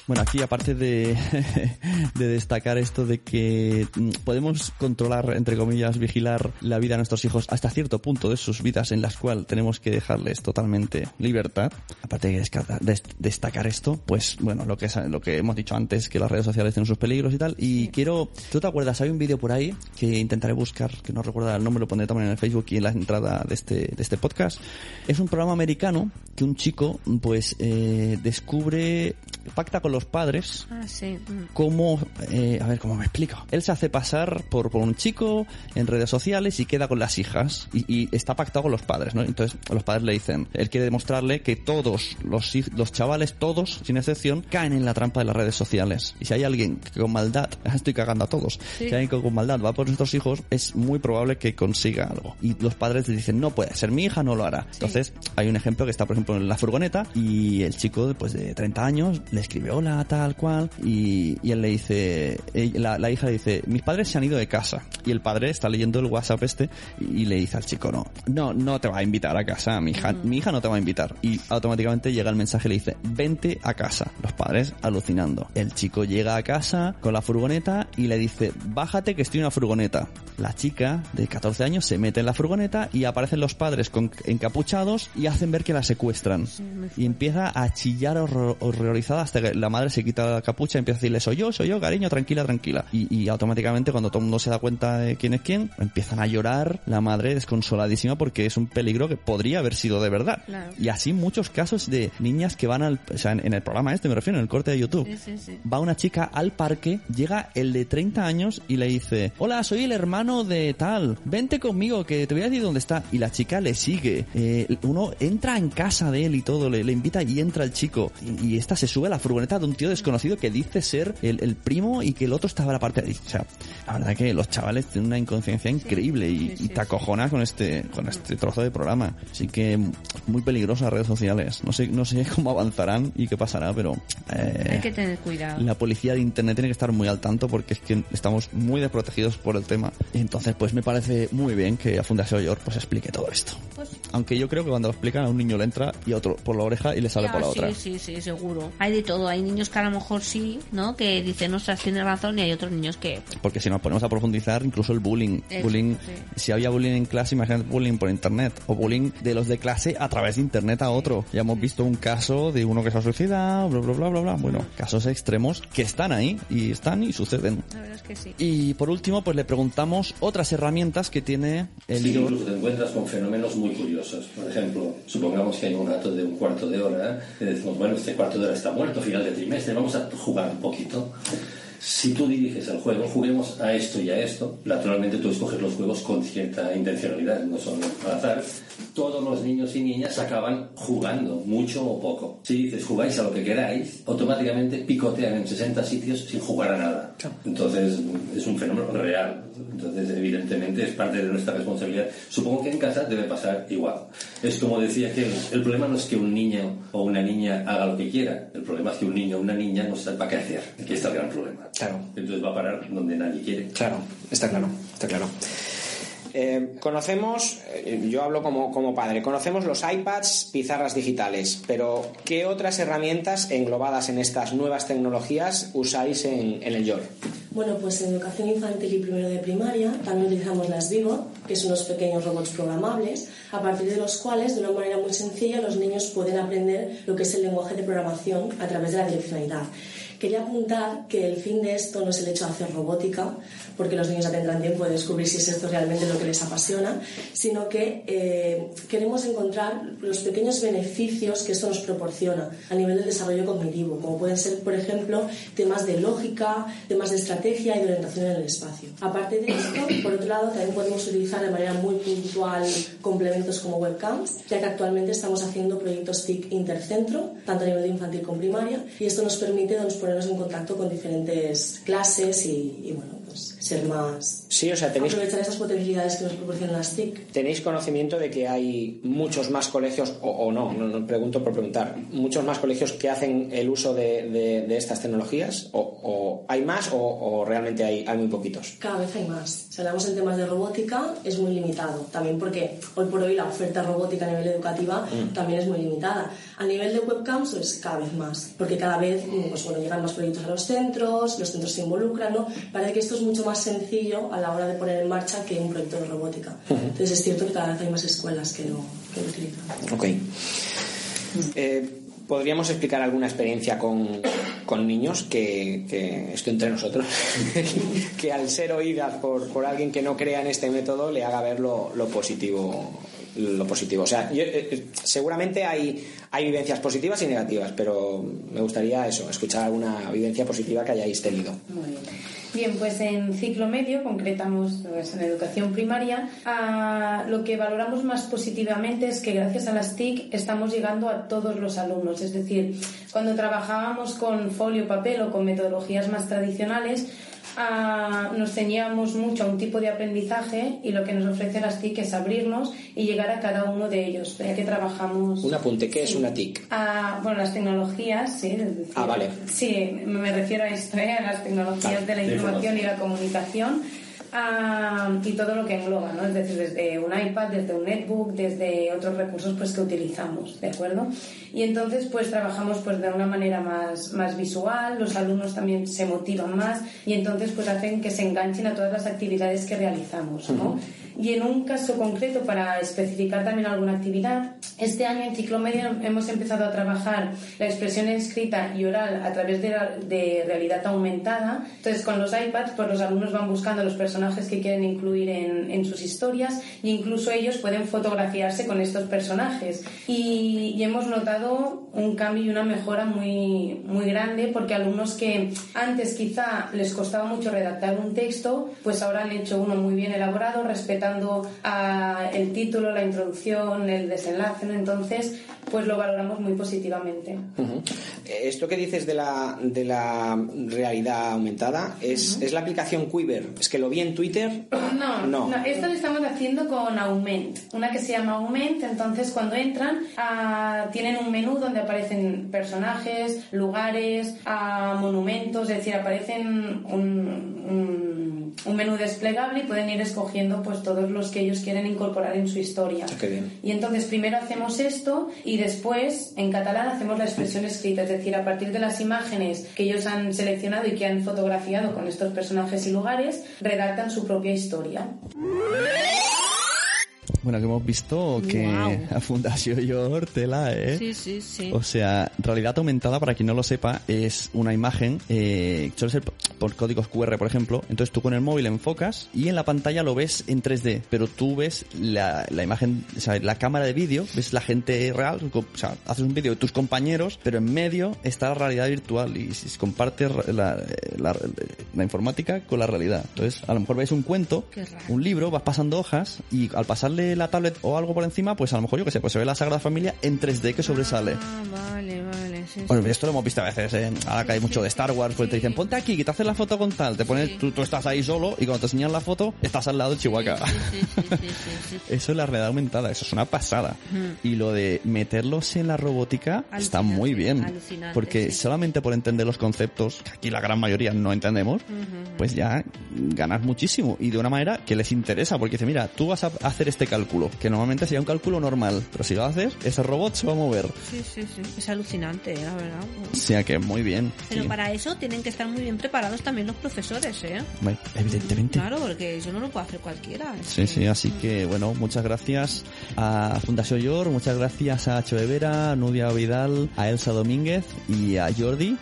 Bueno, aquí aparte de, <laughs> de destacar esto de que mm, podemos controlar, entre comillas, vigilar la vida de nuestros hijos hasta cierto punto de sus vidas en las cuales tenemos que dejarles totalmente libertad, aparte de destacar esto, pues bueno, lo que, es- lo que hemos dicho antes, que las redes sociales tienen sus peligros y tal, y quiero, ¿tú te acuerdas? Hay un vídeo por ahí que intentaré buscar, que no recuerdo el nombre, lo pondré también en el Facebook y en la entrada de este, de este podcast. Es un programa americano que un chico, pues, eh, descubre, pacta con los padres Ah, sí. mm. cómo, eh, a ver cómo me explico. Él se hace pasar por, por un chico en redes sociales y queda con las hijas y, y está pactado con los padres, ¿no? Entonces los padres le dicen, él quiere demostrarle que todos los, los chavales, todos, sin excepción, caen en la trampa de las redes sociales. Y si hay alguien que con maldad, <laughs> estoy cagando a todos, Sí. si hay alguien que con maldad va por nuestros hijos, es muy probable que consiga algo. Y los padres le dicen, no puede ser, mi hija no lo hará. Entonces hay un ejemplo que está, por ejemplo, en la furgoneta y el chico, pues de 30 años, le escribe hola, tal cual, y, y él le dice, la, la hija le dice, mis padres se han ido de casa. Y el padre está leyendo el WhatsApp este y, y le dice al chico, no, no, no te va a invitar a casa, mi hija, mi hija no te va a invitar. Y automáticamente llega el mensaje y le dice, vente a casa. Los padres alucinando. El chico llega a casa con la furgoneta y le dice, bájate que estoy en una furgoneta. La chica de 14 años se mete en la furgoneta y aparecen los padres con, encapuchados y hacen ver que la secuestran. Y empieza a chillar horror- horrorizada hasta que la, madre se quita la capucha y empieza a decirle, soy yo, soy yo, cariño, tranquila, tranquila. Y, y automáticamente cuando todo el mundo se da cuenta de quién es quién, empiezan a llorar, la madre desconsoladísima porque es un peligro que podría haber sido de verdad. Claro. Y así muchos casos de niñas que van al, o sea, en, en el programa este me refiero, en el corte de YouTube. Sí, sí, sí. Va una chica al parque, llega el de 30 años y le dice, hola, soy el hermano de tal, vente conmigo que te voy a decir dónde está. Y la chica le sigue. Eh, uno entra en casa de él y todo, le, le invita y entra el chico. Y, y esta se sube a la furgoneta de un tío desconocido que dice ser el, el primo y que el otro estaba a la parte de... O sea, la verdad que los chavales tienen una inconsciencia increíble y, y te acojonas con este, con este trozo de programa. Así que muy peligroso las redes sociales. No sé, no sé <laughs> cómo avanzarán y qué pasará, pero... eh, Hay que tener cuidado. la policía de internet tiene que estar muy al tanto porque es que estamos muy desprotegidos por el tema. Entonces, pues me parece muy bien que a Fundación York pues explique todo esto. Pues, Aunque yo creo que cuando lo explican a un niño le entra y a otro por la oreja y le sale ya, por la sí, otra. sí, sí, seguro. Hay de todo. Hay niños que a lo mejor sí, ¿no? Que dicen, ostras, tiene razón, y hay otros niños que... pues, Porque si nos ponemos a profundizar, incluso el bullying. Eso, bullying sí. Si había bullying en clase, imagínate bullying por internet. O bullying de los de clase a través de internet a otro. Ya hemos visto un caso de uno que se ha suicidado, bla, bla, bla, bla, bla. Bueno, casos extremos que están ahí y están y suceden. La verdad es que sí. Y por último, pues le preguntamos otras herramientas que tiene el Sí, incluso te encuentras con fenómenos muy curiosos. Por ejemplo, supongamos que hay un gato de un cuarto de hora y decimos, bueno, este cuarto de hora está muerto, final de vamos a jugar un poquito. Si tú diriges el juego, juguemos a esto y a esto, naturalmente tú escoges los juegos con cierta intencionalidad, no son al azar. Todos los niños y niñas acaban jugando, mucho o poco. Si dices jugáis a lo que queráis, automáticamente picotean en 60 sitios sin jugar a nada. Entonces es un fenómeno real. Entonces, evidentemente, es parte de nuestra responsabilidad. Supongo que en casa debe pasar igual. Es como decía que el problema no es que un niño o una niña haga lo que quiera. El problema es que un niño o una niña no sepa qué hacer. Aquí está el gran problema. Claro. Entonces va a parar donde nadie quiere. Claro, está claro, está claro. Eh, conocemos, eh, yo hablo como, como padre, conocemos los iPads, pizarras digitales, pero ¿qué otras herramientas englobadas en estas nuevas tecnologías usáis en, en el YOR? Bueno, pues en educación infantil y primero de primaria también utilizamos las Vivo, que son unos pequeños robots programables, a partir de los cuales, de una manera muy sencilla, los niños pueden aprender lo que es el lenguaje de programación a través de la direccionalidad. Quería apuntar que el fin de esto no es el hecho de hacer robótica, porque los niños ya tendrán tiempo de descubrir si es esto realmente lo que les apasiona, sino que eh, queremos encontrar los pequeños beneficios que esto nos proporciona a nivel del desarrollo cognitivo, como pueden ser, por ejemplo, temas de lógica, temas de estrategia y de orientación en el espacio. Aparte de esto, por otro lado, también podemos utilizar de manera muy puntual complementos como webcams, ya que actualmente estamos haciendo proyectos TIC intercentro, tanto a nivel de infantil como primaria, y esto nos permite nos, ponernos en contacto con diferentes clases y, y, bueno, pues ser más... Sí, o sea, tenéis, aprovechar estas potencialidades que nos proporcionan las TIC. tenéis conocimiento de que hay muchos más colegios, o, o no, no, no pregunto por preguntar, muchos más colegios que hacen el uso de, de- de estas tecnologías, o, o hay más o, o realmente hay, hay muy poquitos. Cada vez hay más. Si hablamos en temas de robótica, es muy limitado. También porque hoy por hoy la oferta robótica a nivel educativa también es muy limitada. A nivel de webcams, pues cada vez más. Porque cada vez mm, pues, bueno, llegan más proyectos a los centros, los centros se involucran, ¿no? Parece que esto es mucho más sencillo a la hora de poner en marcha que un proyecto de robótica. Entonces es cierto que cada vez hay más escuelas que lo, que lo utilizan. Ok. Eh, ¿Podríamos explicar alguna experiencia con, con niños que, que esto entre nosotros, <laughs> que al ser oídas por, por alguien que no crea en este método le haga ver lo, lo positivo? Lo positivo. O sea, yo, eh, eh, seguramente hay, hay vivencias positivas y negativas, pero me gustaría eso, escuchar alguna vivencia positiva que hayáis tenido. Bien. Pues en ciclo medio, concretamos pues, en educación primaria, lo que valoramos más positivamente es que gracias a las TIC estamos llegando a todos los alumnos. Es decir, cuando trabajábamos con folio, papel o con metodologías más tradicionales, ah, nos ceñíamos mucho a un tipo de aprendizaje y lo que nos ofrece las TIC es abrirnos y llegar a cada uno de ellos, ya que trabajamos... Un apunte, ¿qué es una TIC? Ah, bueno, las tecnologías, sí. decir, Ah, vale. Sí, me refiero a esto, ¿eh? a las tecnologías Vale, de la de información y la comunicación. Ah, y todo lo que engloba, ¿no? Es decir, desde un iPad, desde un netbook, desde otros recursos pues que utilizamos, ¿de acuerdo? Y entonces pues trabajamos pues de una manera más, más visual, los alumnos también se motivan más y entonces pues hacen que se enganchen a todas las actividades que realizamos, ¿no? Y en un caso concreto, para especificar también alguna actividad, este año en Ciclomedia hemos empezado a trabajar la expresión escrita y oral a través de, de realidad aumentada. Entonces, con los iPads, pues los alumnos van buscando los personajes que quieren incluir en, en sus historias e incluso ellos pueden fotografiarse con estos personajes. Y, y hemos notado un cambio y una mejora muy, muy grande porque alumnos que antes quizá les costaba mucho redactar un texto, pues ahora han hecho uno muy bien elaborado, respetando a el título, la introducción, el desenlace, ¿no? entonces pues lo valoramos muy positivamente. Ujú. Eh, Esto que dices de la, de la realidad aumentada, ¿es, ¿es la aplicación Quiver? Es que lo vi en Twitter. No, No. no, esto lo estamos haciendo con Aument, una que se llama Aument, entonces cuando entran ah, tienen un menú donde aparecen personajes, lugares, ah, monumentos, es decir, aparecen un, un, un menú desplegable y pueden ir escogiendo pues todos los que ellos quieren incorporar en su historia. Qué bien. Y entonces primero hacemos esto y después en catalán hacemos la expresión escrita, es decir, a partir de las imágenes que ellos han seleccionado y que han fotografiado con estos personajes y lugares, redactan su propia historia. Bueno, que hemos visto que Guau. <laughs> a Fundación Yor tela, ¿eh? Sí, sí, sí. O sea, realidad aumentada, para quien no lo sepa, es una imagen, eh, suele ser por códigos QR, por ejemplo. Entonces tú con el móvil enfocas y en la pantalla lo ves en 3D, pero tú ves la, la imagen, o sea, la cámara de vídeo, ves la gente real, o sea, haces un vídeo de tus compañeros, pero en medio está la realidad virtual y si compartes la, la, la informática con la realidad. Entonces, a lo mejor ves un cuento, un libro, vas pasando hojas y al pasarle la tablet o algo por encima, pues a lo mejor yo que sé, pues se ve la Sagrada Familia en 3D que sobresale. Ah, vale, vale. Sí, Bueno, esto lo hemos visto a veces, ¿eh? ahora que hay mucho de Star Wars, pues te dicen, ponte aquí, que te haces la foto con tal, te pones, tú, tú estás ahí solo y cuando te enseñan la foto, estás al lado de Chihuahua. <laughs> Eso es la realidad aumentada, eso es una pasada. Y lo de meterlos en la robótica está muy bien. Porque solamente por entender los conceptos, que aquí la gran mayoría no entendemos, pues ya ganas muchísimo. Y de una manera que les interesa, porque dice, mira, tú vas a hacer este cálculo, que normalmente sería un cálculo normal, pero si lo haces, ese robot se va a mover. Sí, sí, sí. Es alucinante, la verdad. O sea que muy bien. Pero sí. para eso tienen que estar muy bien preparados también los profesores, ¿eh? Evidentemente. Claro, porque eso no lo puede hacer cualquiera. Sí, que- sí, así que bueno, muchas gracias a Fundación Yor, muchas gracias a Cho de Vera, a Nudia Vidal, a Elsa Domínguez y a Jordi.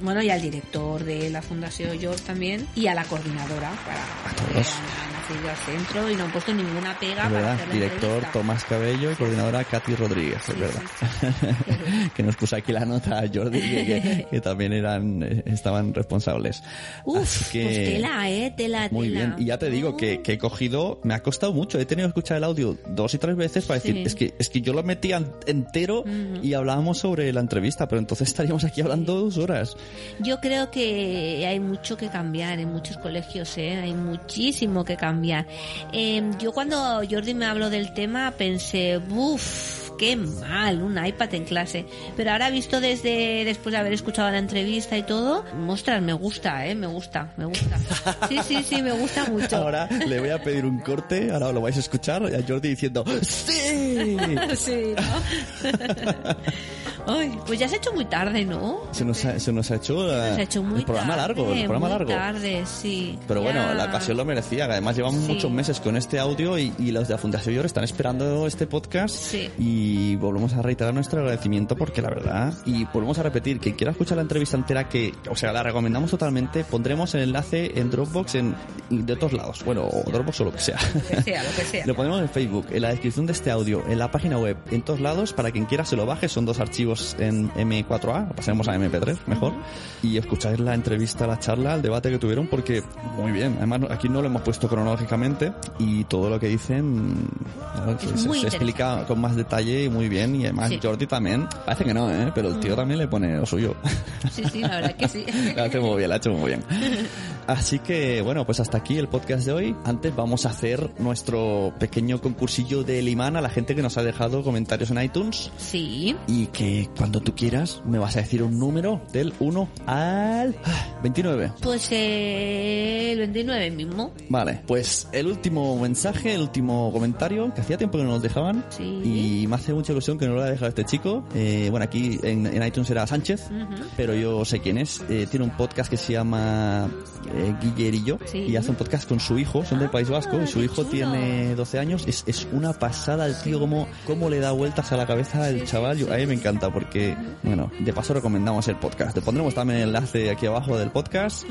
Bueno, y al director de la Fundación York también y a la coordinadora para todos. que han nacido al centro y no han puesto ninguna pega para verdad, director entrevista. Tomás Cabello y coordinadora Katy Rodríguez, es verdad. <laughs> que nos puso aquí la nota a Jordi, que, que- <laughs> que también eran eh, estaban responsables. Uf, Así que- pues tela, eh, tela, Muy tela. bien, y ya te digo que, que he cogido, me ha costado mucho, he tenido que escuchar el audio dos y tres veces para Sí. decir, es que, es que yo lo metía en- entero y hablábamos sobre la entrevista, pero entonces estaríamos aquí hablando dos horas. Yo creo que hay mucho que cambiar en muchos colegios, ¿eh? hay muchísimo que cambiar. Eh, yo cuando Jordi me habló del tema pensé, uff, qué mal, un iPad en clase. Pero ahora visto desde después de haber escuchado la entrevista y todo, mostras, me gusta, ¿eh? me gusta, me gusta. Sí, sí, sí, me gusta mucho. Ahora le voy a pedir un corte, ahora lo vais a escuchar, a Jordi diciendo ¡Sí! <laughs> Sí, ¿no? <laughs> Ay, pues ya se ha hecho muy tarde, ¿no? Se nos ha, se nos ha hecho, eh, Se ha hecho muy el programa tarde, largo, el programa muy largo. tarde, sí. Pero bueno, la ocasión lo merecía. Además, llevamos Sí. muchos meses con este audio y, y los de la Fundación Yor están esperando este podcast. Sí. Y volvemos a reiterar nuestro agradecimiento porque la verdad, y volvemos a repetir, quien quiera escuchar la entrevista entera, que, o sea, la recomendamos totalmente, pondremos el enlace en Dropbox en, de otros lados. Bueno, o Dropbox o lo que sea. Lo que sea, lo que sea. <laughs> Lo ponemos en Facebook, en la descripción de este audio, en la página web, en todos lados, para quien quiera se lo baje. Son dos archivos en M4A, lo pasaremos a MP3, mejor. Y escucháis la entrevista, la charla, el debate que tuvieron, porque muy bien. Además, aquí no lo hemos puesto cronológicamente y todo lo que dicen claro, Es se, se- explica con más detalle y muy bien. Y además, Sí. Jordi también, parece que no, ¿eh? pero el tío también le pone lo suyo. Sí, sí, la verdad que sí. <laughs> Lo ha hecho muy bien, lo ha hecho muy bien. Así que, bueno, pues hasta aquí el podcast de hoy. Antes vamos a hacer nuestro pequeño concursillo del imán a la gente que nos ha dejado comentarios en iTunes. Sí. Y que cuando tú quieras me vas a decir un número del 1 al ah, 29. Pues eh, el 29 mismo. Vale, pues el último mensaje, el último comentario, que hacía tiempo que no nos dejaban. Sí. Y me hace mucha ilusión que no lo haya dejado este chico. Eh, bueno, aquí en, en iTunes era Sánchez, pero yo sé quién es. Eh, tiene un podcast que se llama eh, Guillerillo Sí. y hace un podcast con su hijo, son del País Vasco, y su hijo chulo. tiene 12 años. Es, es una pasada el tío, como cómo le da vueltas a la cabeza el chaval. Yo- a mí me encanta porque, bueno, de paso recomendamos el podcast. Te pondremos también el enlace aquí abajo del podcast.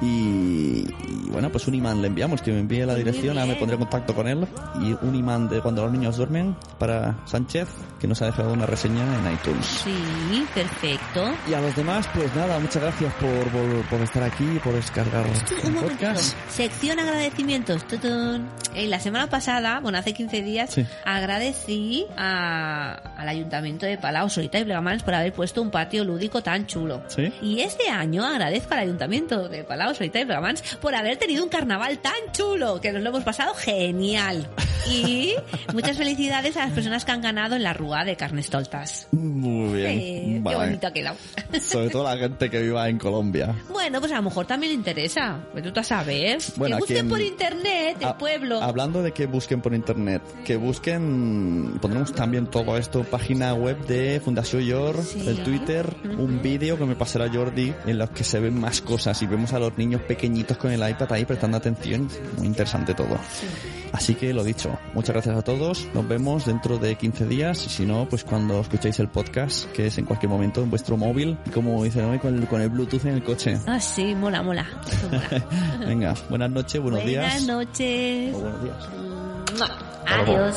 Y, y, bueno, pues un imán le enviamos, que me envíe la dirección, ahora me pondré en contacto con él. Y un imán de cuando los niños duermen para Sánchez, que nos ha dejado una reseña en iTunes. Sí, perfecto. Y a los demás, pues nada, muchas gracias por, por, por estar aquí, por descargar Un el momentito. podcast. Sección agradecimientos. Tutun. Eh, la semana pasada, bueno, hace 15 días, Sí. agradecí a- al Ayuntamiento de Palau, Solita y Plegamans por haber puesto un patio lúdico tan chulo. Sí. Y este año agradezco al Ayuntamiento de Palau, Solita y Plegamans por haber tenido un carnaval tan chulo, que nos lo hemos pasado genial. Y muchas felicidades a las personas que han ganado en la Rúa de Carnestoltas. Muy bien. Eh, Qué Vale. bonito ha quedado. <laughs> Sobre todo la gente que viva en Colombia. Bueno, pues a lo mejor también le interesa. Pues tú te sabes. Bueno, que a busquen quien- por internet el Ha- pueblo. Hablando de que busquen por internet, que busquen, pondremos también todo esto, página web de Fundación Yor, Sí. el Twitter, un vídeo que me pasará Jordi en los que se ven más cosas y vemos a los niños pequeñitos con el iPad ahí prestando atención. Muy interesante todo. Así que lo dicho, muchas gracias a todos, nos vemos dentro de 15 días y si no, pues cuando escuchéis el podcast, que es en cualquier momento en vuestro móvil, como dicen hoy, con el, con el Bluetooth en el coche. Ah, sí, mola, mola. <laughs> Venga, buenas noches, buenos Buenas días. noches. O buenos días. Mua. Adiós.